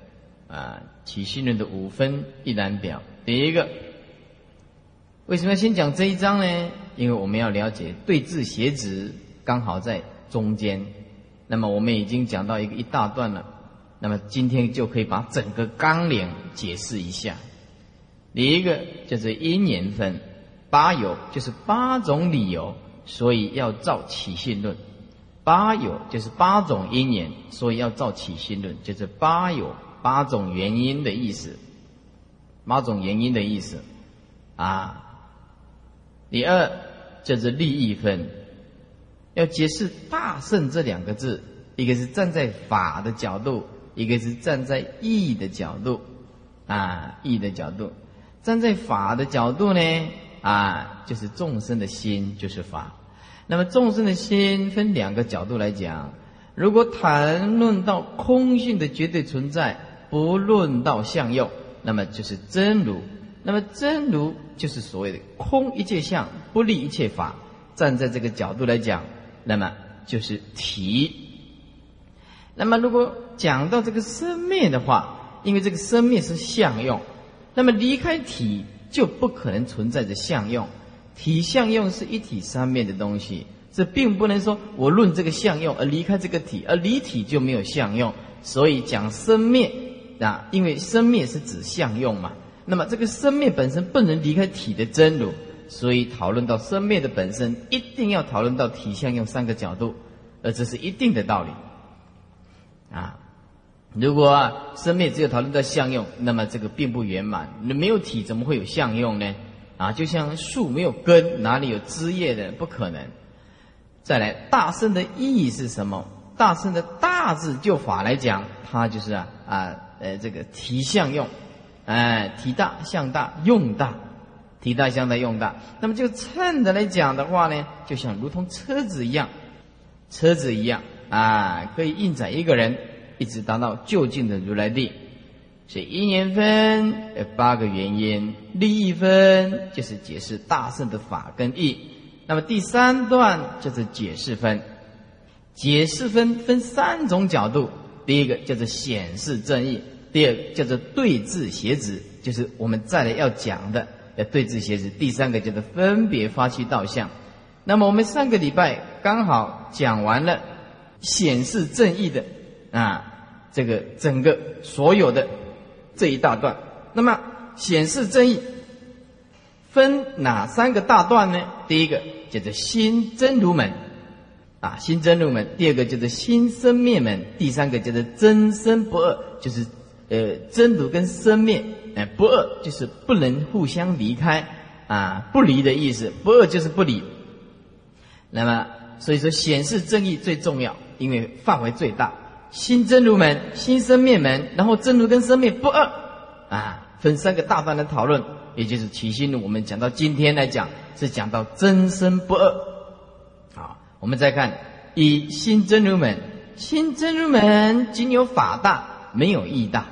B: 啊起信论的五分一览表，第一个为什么要先讲这一章呢？因为我们要了解对治邪子刚好在中间，那么我们已经讲到一个一大段了，那么今天就可以把整个纲领解释一下。第一个就是因缘分，八有就是八种理由。所以要照起信论，八有就是八种因缘，所以要造起心论，就是八有八种原因的意思，八种原因的意思啊。第二就是利益分，要解释大圣这两个字，一个是站在法的角度，一个是站在义的角度啊，义的角度。站在法的角度呢，啊，就是众生的心就是法。那么众生的心分两个角度来讲，如果谈论到空性的绝对存在，不论到相用，那么就是真如。那么真如就是所谓的空一切相，不立一切法。站在这个角度来讲，那么就是体。那么如果讲到这个生灭的话，因为这个生灭是相用。那么离开体就不可能存在着相用，体相用是一体三面的东西，这并不能说我论这个相用而离开这个体，而离体就没有相用。所以讲生灭啊，因为生灭是指相用嘛，那么这个生灭本身不能离开体的真如，所以讨论到生灭的本身，一定要讨论到体相用三个角度，而这是一定的道理啊。如果生灭只有讨论到相用，那么这个并不圆满。你没有体，怎么会有相用呢？啊，就像树没有根，哪里有枝叶的？不可能。再来，大圣的意义是什么？大圣的大字就法来讲，它就是啊啊呃这个提相用，哎，提大向大用大，提大向大用大。那么就称的来讲的话呢，就像如同车子一样，车子一样啊，可以运载一个人。一直达到就近的如来地，所以一年分有八个原因，利益分就是解释大圣的法跟义。那么第三段就是解释分，解释分分三种角度，第一个叫做显示正义，第二个叫做对治邪子，就是我们再来要讲的要对治邪子。第三个叫做分别发起道相。那么我们上个礼拜刚好讲完了显示正义的啊。这个整个所有的这一大段，那么显示正义分哪三个大段呢？第一个叫做心真如门，啊，心真如门；第二个叫做心生灭门；第三个叫做真生不二，就是呃真如跟生灭，哎，不二就是不能互相离开啊，不离的意思，不二就是不离。那么所以说显示正义最重要，因为范围最大。心真如门，心生灭门，然后真如跟生灭不二，啊，分三个大段的讨论，也就是起心。我们讲到今天来讲，是讲到真生不二。我们再看以心真如门，心真如门仅有法大，没有义大。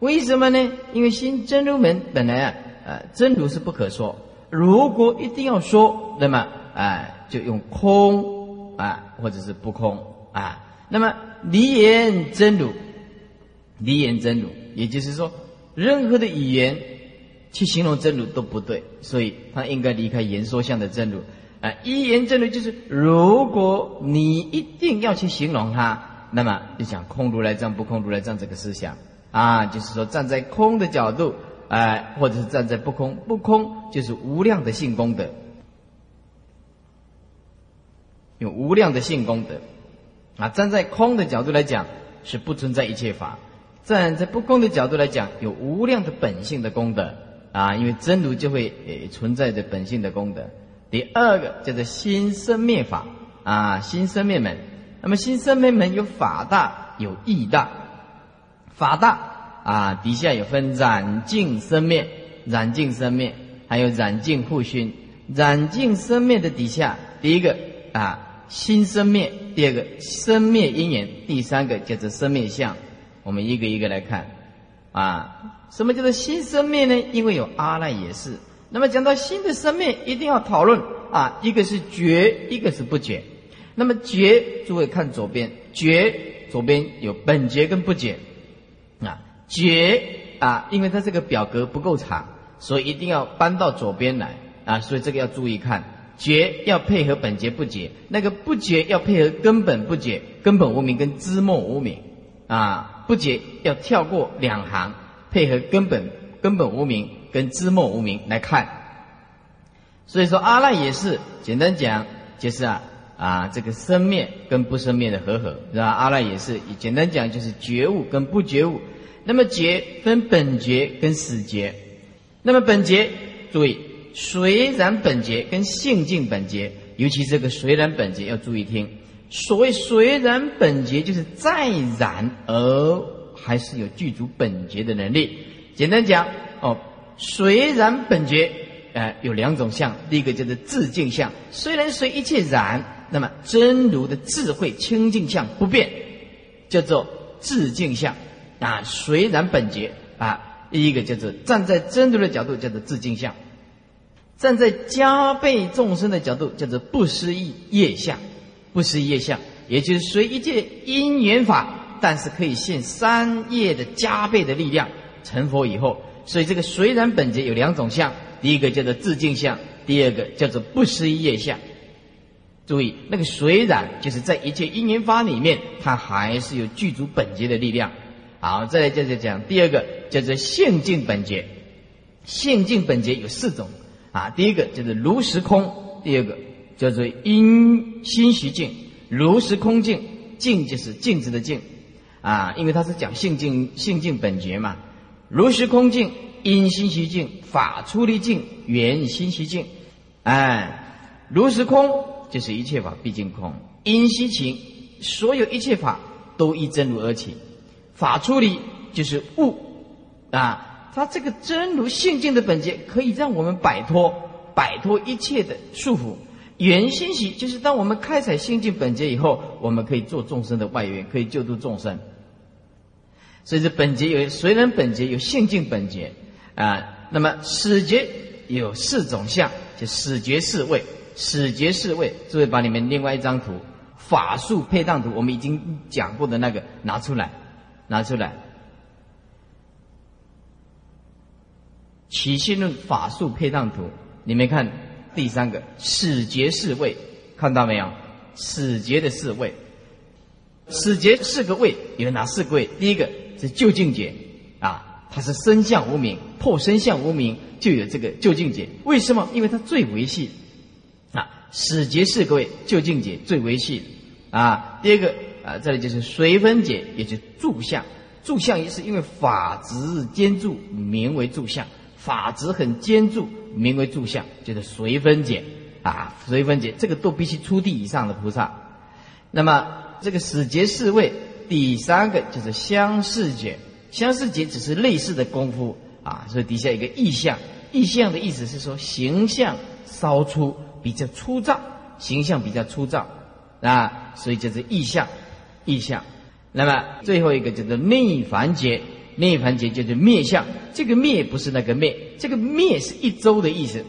B: 为什么呢？因为心真如门本来啊，呃，真如是不可说。如果一定要说，那么啊，就用空啊，或者是不空啊，那么。离言真如，离言真如，也就是说，任何的语言去形容真如都不对，所以他应该离开言说相的真如。啊，一言真如就是，如果你一定要去形容它，那么就讲空如来藏不空如来藏这个思想啊，就是说站在空的角度，哎，或者是站在不空，不空就是无量的性功德，有无量的性功德。啊，站在空的角度来讲，是不存在一切法；站在不空的角度来讲，有无量的本性的功德啊，因为真如就会诶存在着本性的功德。第二个叫做心生灭法啊，心生灭门。那么心生灭门有法大有义大，法大啊底下有分染净生灭、染净生灭，还有染净互熏。染净生灭的底下，第一个啊。心生灭，第二个生灭因缘，第三个叫做生灭相。我们一个一个来看，啊，什么叫做心生灭呢？因为有阿赖耶识。那么讲到新的生命，一定要讨论啊，一个是觉，一个是不觉。那么觉，诸位看左边，觉左边有本觉跟不觉，啊，觉啊，因为它这个表格不够长，所以一定要搬到左边来啊，所以这个要注意看。觉要配合本觉不觉，那个不觉要配合根本不觉，根本无名跟知末无名啊，不觉要跳过两行，配合根本根本无名跟知末无名来看。所以说阿赖也是简单讲就是啊啊，这个生灭跟不生灭的和合，是吧？阿赖也是，简单讲就是觉悟跟不觉悟。那么觉分本觉跟死觉，那么本觉注意，随然本觉跟性净本觉，尤其这个随然本觉要注意听。所谓随然本觉，就是再然而还是有具足本觉的能力。简单讲哦，虽然本觉，呃，有两种相，第一个叫做自净相，虽然随一切然。那么真如的智慧清净相不变，叫做自净相啊，虽然本觉啊，第一个叫做站在真如的角度叫做自净相，站在加倍众生的角度叫做不思议业相，不思议业相，也就是随一切因缘法，但是可以现三业的加倍的力量成佛以后，所以这个虽然本觉有两种相，第一个叫做自净相，第二个叫做不思议业相。注意，那个虽然就是在一切因缘法里面，它还是有具足本觉的力量。好，再来接着讲第二个，叫做性净本觉。性净本觉有四种啊，第一个叫做如实空，第二个叫做因心虚净，如实空净，净就是镜子的净啊，因为它是讲性净性净本觉嘛。如实空净，因心虚净，法出离净，缘心虚净。哎，如实空。就是一切法毕竟空，因心情，所有一切法都依真如而起。法出离就是悟啊，它这个真如性净的本节，可以让我们摆脱摆脱一切的束缚。缘心喜就是当我们开采性净本节以后，我们可以做众生的外缘，可以救度众生。所以这本节有虽然本节有性净本节啊，那么始觉有四种相，就始觉四位。始觉四位，诸位把你们另外一张图法术配当图，我们已经讲过的那个拿出来，拿出来。起信论法术配当图，你们看第三个始觉四位，看到没有？始觉的四位，始觉四个位有哪四个位？第一个是究竟觉啊，它是身相无名，破身相无名就有这个究竟觉。为什么？因为它最维系啊。始觉是各位就近解最维系啊。第二个啊，这里就是随分解，也就是住相。住相也是因为法执坚住，名为住相。法执很坚住，名为住相，就是随分解啊。随分解这个都必须出地以上的菩萨。那么这个始觉四位，第三个就是相似觉。相似觉只是类似的功夫啊。所以底下一个意象，意象的意思是说形象稍粗。比较粗糙，形象比较粗糙啊，所以就是意象，意象。那么最后一个叫做内凡劫，内凡劫就是灭相。这个灭不是那个灭，这个灭是一周的意思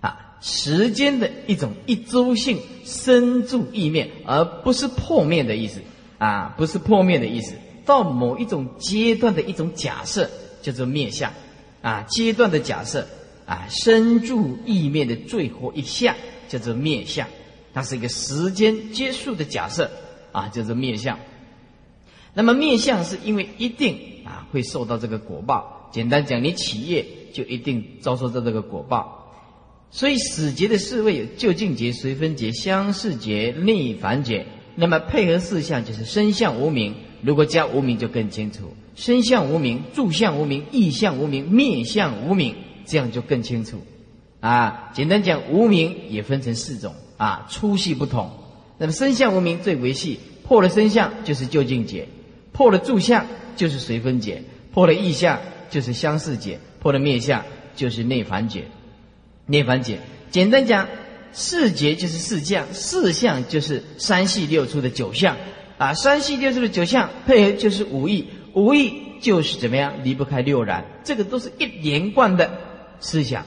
B: 啊，时间的一种一周性生住意灭，而不是破灭的意思啊，不是破灭的意思。到某一种阶段的一种假设叫做灭相啊，阶段的假设。啊，生住意灭的最后一项叫做灭相，它是一个时间结束的假设啊，叫做灭相。那么灭相是因为一定啊会受到这个果报。简单讲，你企业就一定遭受到这个果报。所以死劫的四位有就近劫、随分劫、相似劫、内凡劫。那么配合四项就是身相无名，如果加无名就更清楚：身相无名、住相无名、意相无名、面相无名。这样就更清楚，啊，简单讲，无名也分成四种，啊，粗细不同。那么身相无名最为细，破了身相就是究竟解，破了住相就是随分解，破了意相就是相似解，破了面相就是内凡解。内凡解，简单讲，四结就是四相，四相就是三系六出的九相，啊，三系六出的九相配合就是五义，五义就是怎么样离不开六然，这个都是一连贯的。思想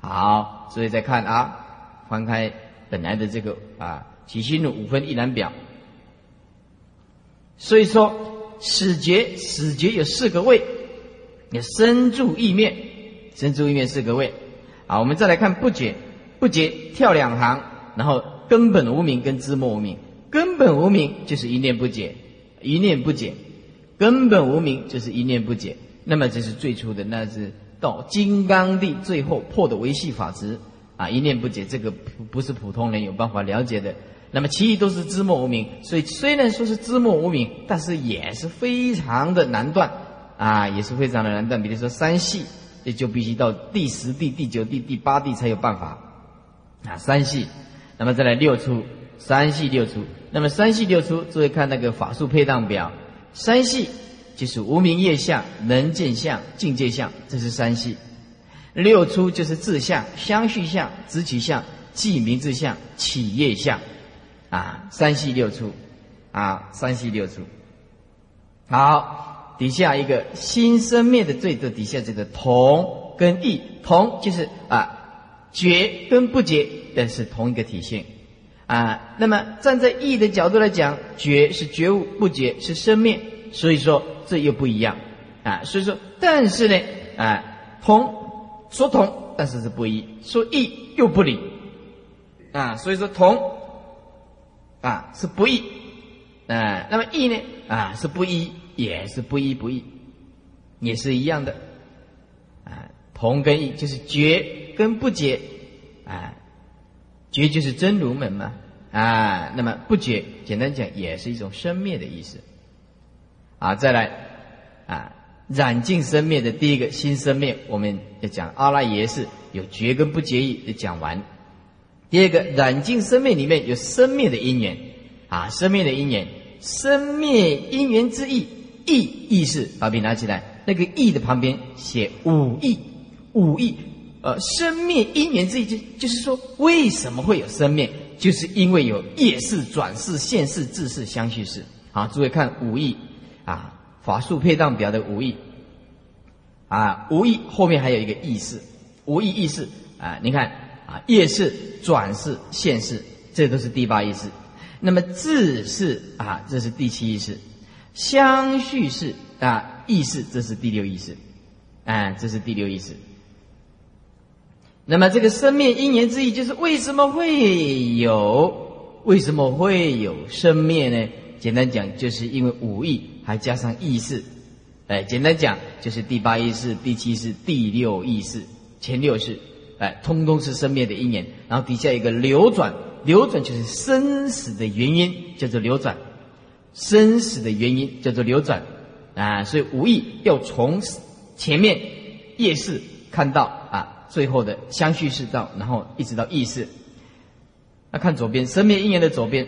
B: 好，所以再看啊，翻开本来的这个啊起心的五分一览表。所以说，始觉始觉有四个位，有身住意灭，身住意灭四个位。好，我们再来看不觉，不解跳两行，然后根本无名跟知末无名，根本无名就是一念不解，一念不解，根本无名就是一念不解。那么这是最初的，那是。到金刚地最后破的维系法执，啊，一念不解，这个不不是普通人有办法了解的。那么其余都是知末无名，所以虽然说是知末无名，但是也是非常的难断啊，也是非常的难断。比如说三系，也就必须到第十地、第九地、第八地才有办法啊。三系，那么再来六出，三系六出。那么三系六出，注意看那个法术配当表，三系就是无明业相、能见相、境界相，这是三系。六出就是自相、相续相、知其相、记名字相、起业相。啊，三系六出，啊，三系六出。好，底下一个心生灭的最多，底下这个同跟异，同就是啊觉跟不觉的是同一个体现啊。那么站在义的角度来讲，觉是觉悟，不觉是生命，所以说这又不一样啊。所以说，但是呢，啊同说同，但是是不一；说异又不理啊。所以说同。啊，是不义，啊，那么义呢？啊，是不一，也是不一不义，也是一样的，啊，同跟异就是觉跟不觉，啊，觉就是真如门嘛，啊，那么不觉，简单讲也是一种生灭的意思，啊，再来，啊，染净生灭的第一个新生灭，我们要讲阿赖耶是有觉跟不觉意，就讲完。第二个染净生灭里面有生灭的因缘，啊，生灭的因缘，生灭因缘之意，意意识，把笔拿起来，那个意的旁边写五意，五意，呃，生灭因缘之一就就是说，为什么会有生灭？就是因为有业事、转世、现世、自世、相续世。好，诸位看五义，啊，法术配当表的五义，啊，五意后面还有一个意识，五意意识，啊，你看。啊，业是转世现世，这都是第八意识。那么自是啊，这是第七意识。相续是啊，意识这是第六意识。啊，这是第六意识。那么这个生灭因缘之意，就是为什么会有？为什么会有生灭呢？简单讲，就是因为五意还加上意识。哎，简单讲，就是第八意识、第七识、第六意识、前六识。哎，通通是生灭的因缘，然后底下一个流转，流转就是生死的原因，叫做流转，生死的原因叫做流转，啊，所以无意要从前面夜视看到啊，最后的相续世道，然后一直到意识。那看左边生灭因缘的左边，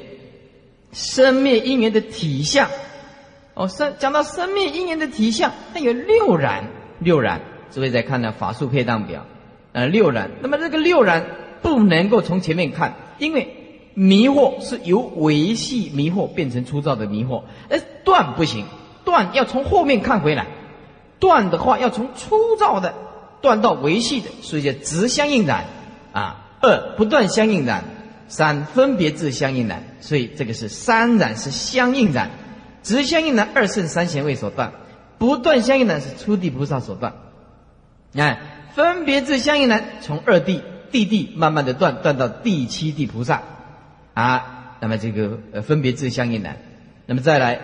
B: 生灭因缘的体相，哦，生讲到生灭因缘的体相，它有六染，六染，诸位在看呢法术配当表。呃，六染，那么这个六染不能够从前面看，因为迷惑是由维系迷惑变成粗糙的迷惑，而断不行，断要从后面看回来，断的话要从粗糙的断到维系的，所以叫直相应染啊。二不断相应染，三分别自相应染，所以这个是三染是相应染，直相应染二圣三贤位所断，不断相应染是初地菩萨所断，看。分别自相应呢，从二地地地慢慢的断断到第七地菩萨，啊，那么这个呃分别自相应呢，那么再来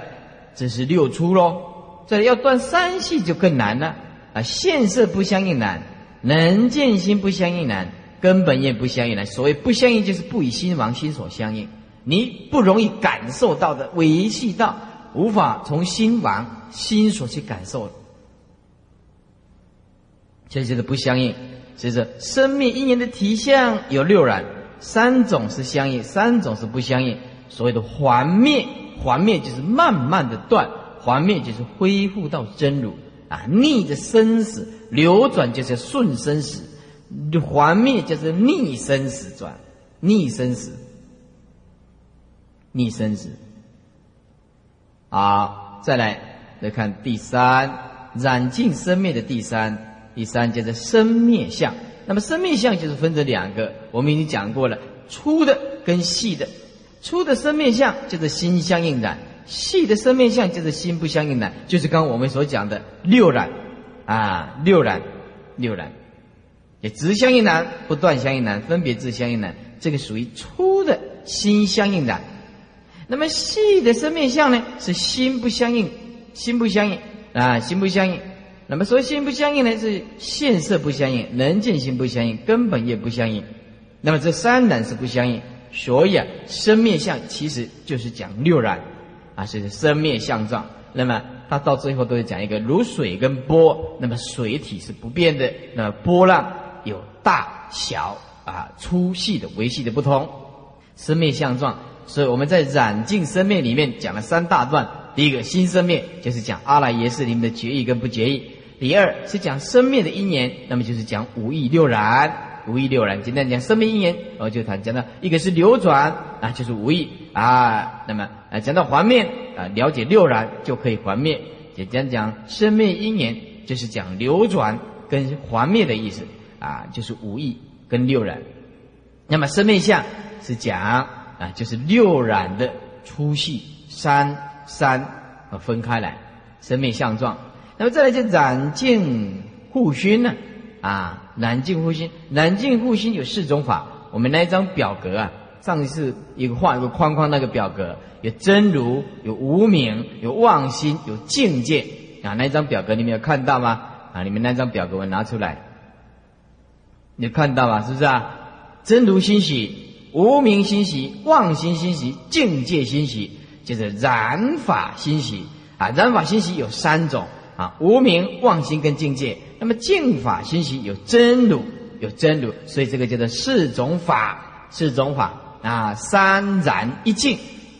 B: 这是六出喽，这要断三系就更难了啊，现色不相应难，能见心不相应难，根本也不相应难。所谓不相应，就是不以心王心所相应，你不容易感受到的，维系到无法从心王心所去感受。这就是不相应，所以说生命因缘的体相有六染，三种是相应，三种是不相应。所谓的还灭，还灭就是慢慢的断，还灭就是恢复到真如啊。逆着生死流转就是顺生死，还灭就是逆生死转，逆生死，逆生死。好，再来来看第三染尽生灭的第三。第三叫做生灭相，那么生灭相就是分成两个，我们已经讲过了，粗的跟细的，粗的生灭相就是心相应染，细的生灭相就是心不相应染，就是刚我们所讲的六染。啊，六染，六染，也直相应染，不断相应染，分别自相应染，这个属于粗的心相应染，那么细的生灭相呢，是心不相应，心不相应啊，心不相应。那么，所以心不相应呢，是现色不相应，能见心不相应，根本也不相应，那么这三染是不相应，所以啊，生灭相其实就是讲六染。啊，是生灭相状。那么它到最后都是讲一个如水跟波，那么水体是不变的，那么波浪有大小啊、粗细的、维系的不同，生灭相状。所以我们在染净生灭里面讲了三大段，第一个新生灭就是讲阿赖耶识里面的决意跟不决意。第二是讲生灭的因缘，那么就是讲五义六染，五义六染。简单讲生灭因缘，我就谈讲到一个是流转啊，就是五义啊。那么啊，讲到还灭啊，了解六染就可以还灭。简单讲生灭因缘，就是讲流转跟还灭的意思啊，就是五意跟六染。那么生灭相是讲啊，就是六染的粗细三三啊分开来，生灭相状。那么再来就染净护熏呢？啊，染净护熏，染净护熏有四种法。我们那一张表格啊，上一次一个画一个框框，那个表格有真如，有无名，有妄心，有境界啊。那张表格你们有看到吗？啊，你们那张表格我拿出来，你看到吗？是不是啊？真如欣喜，无名欣喜，妄心欣喜，境界欣喜，就是染法欣喜啊。染法欣喜有三种。啊，无名妄心跟境界，那么净法欣喜有真如，有真如，所以这个叫做四种法，四种法啊，三染一净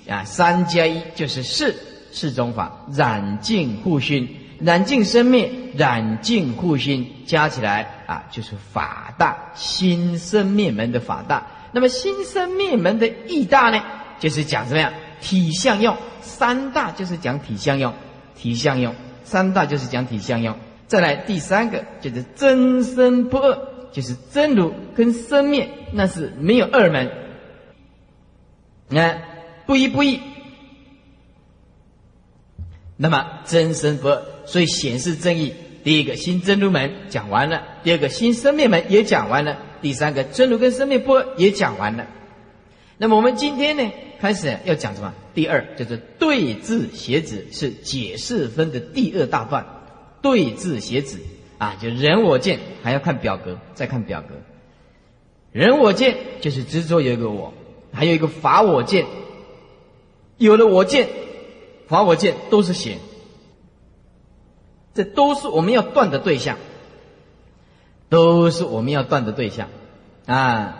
B: 啊，三加一就是四，四种法染净护熏，染净生灭，染净护熏，加起来啊就是法大心生灭门的法大。那么心生灭门的义大呢，就是讲怎么样体相用，三大就是讲体相用，体相用。三大就是讲体相用，再来第三个就是真生不二，就是真如跟生灭那是没有二门，你看不一不异。那么真生不二，所以显示正义。第一个新真如门讲完了，第二个新生命门也讲完了，第三个真如跟生命不二也讲完了。那么我们今天呢？开始要讲什么？第二就是对字写纸，是解释分的第二大段。对字写纸啊，就人我见，还要看表格，再看表格。人我见就是执着有一个我，还有一个法我见。有了我见，法我见都是邪，这都是我们要断的对象，都是我们要断的对象啊。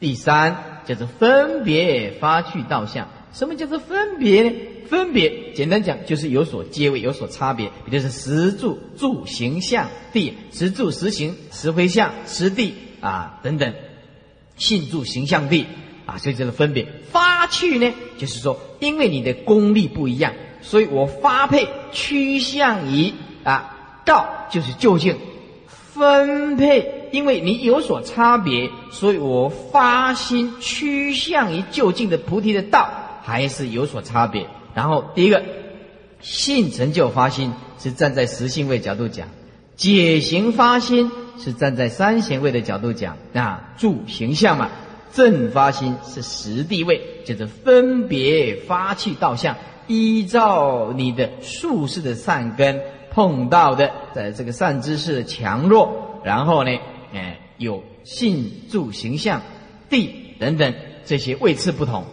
B: 第三。叫做分别发去道相，什么叫做分别呢？分别简单讲就是有所接位，有所差别。比如是实住、住、形象、地，实住、实形、实回相、实地啊等等，性住、形象地啊，所以这个分别发去呢，就是说因为你的功力不一样，所以我发配趋向于啊道，就是究竟分配。因为你有所差别，所以我发心趋向于就近的菩提的道，还是有所差别。然后第一个性成就发心是站在实性位角度讲，解行发心是站在三贤位的角度讲啊，住形象嘛。正发心是实地位，就是分别发去道相，依照你的术士的善根碰到的，在这个善知识的强弱，然后呢。哎，有性、住、形象、地等等这些位次不同，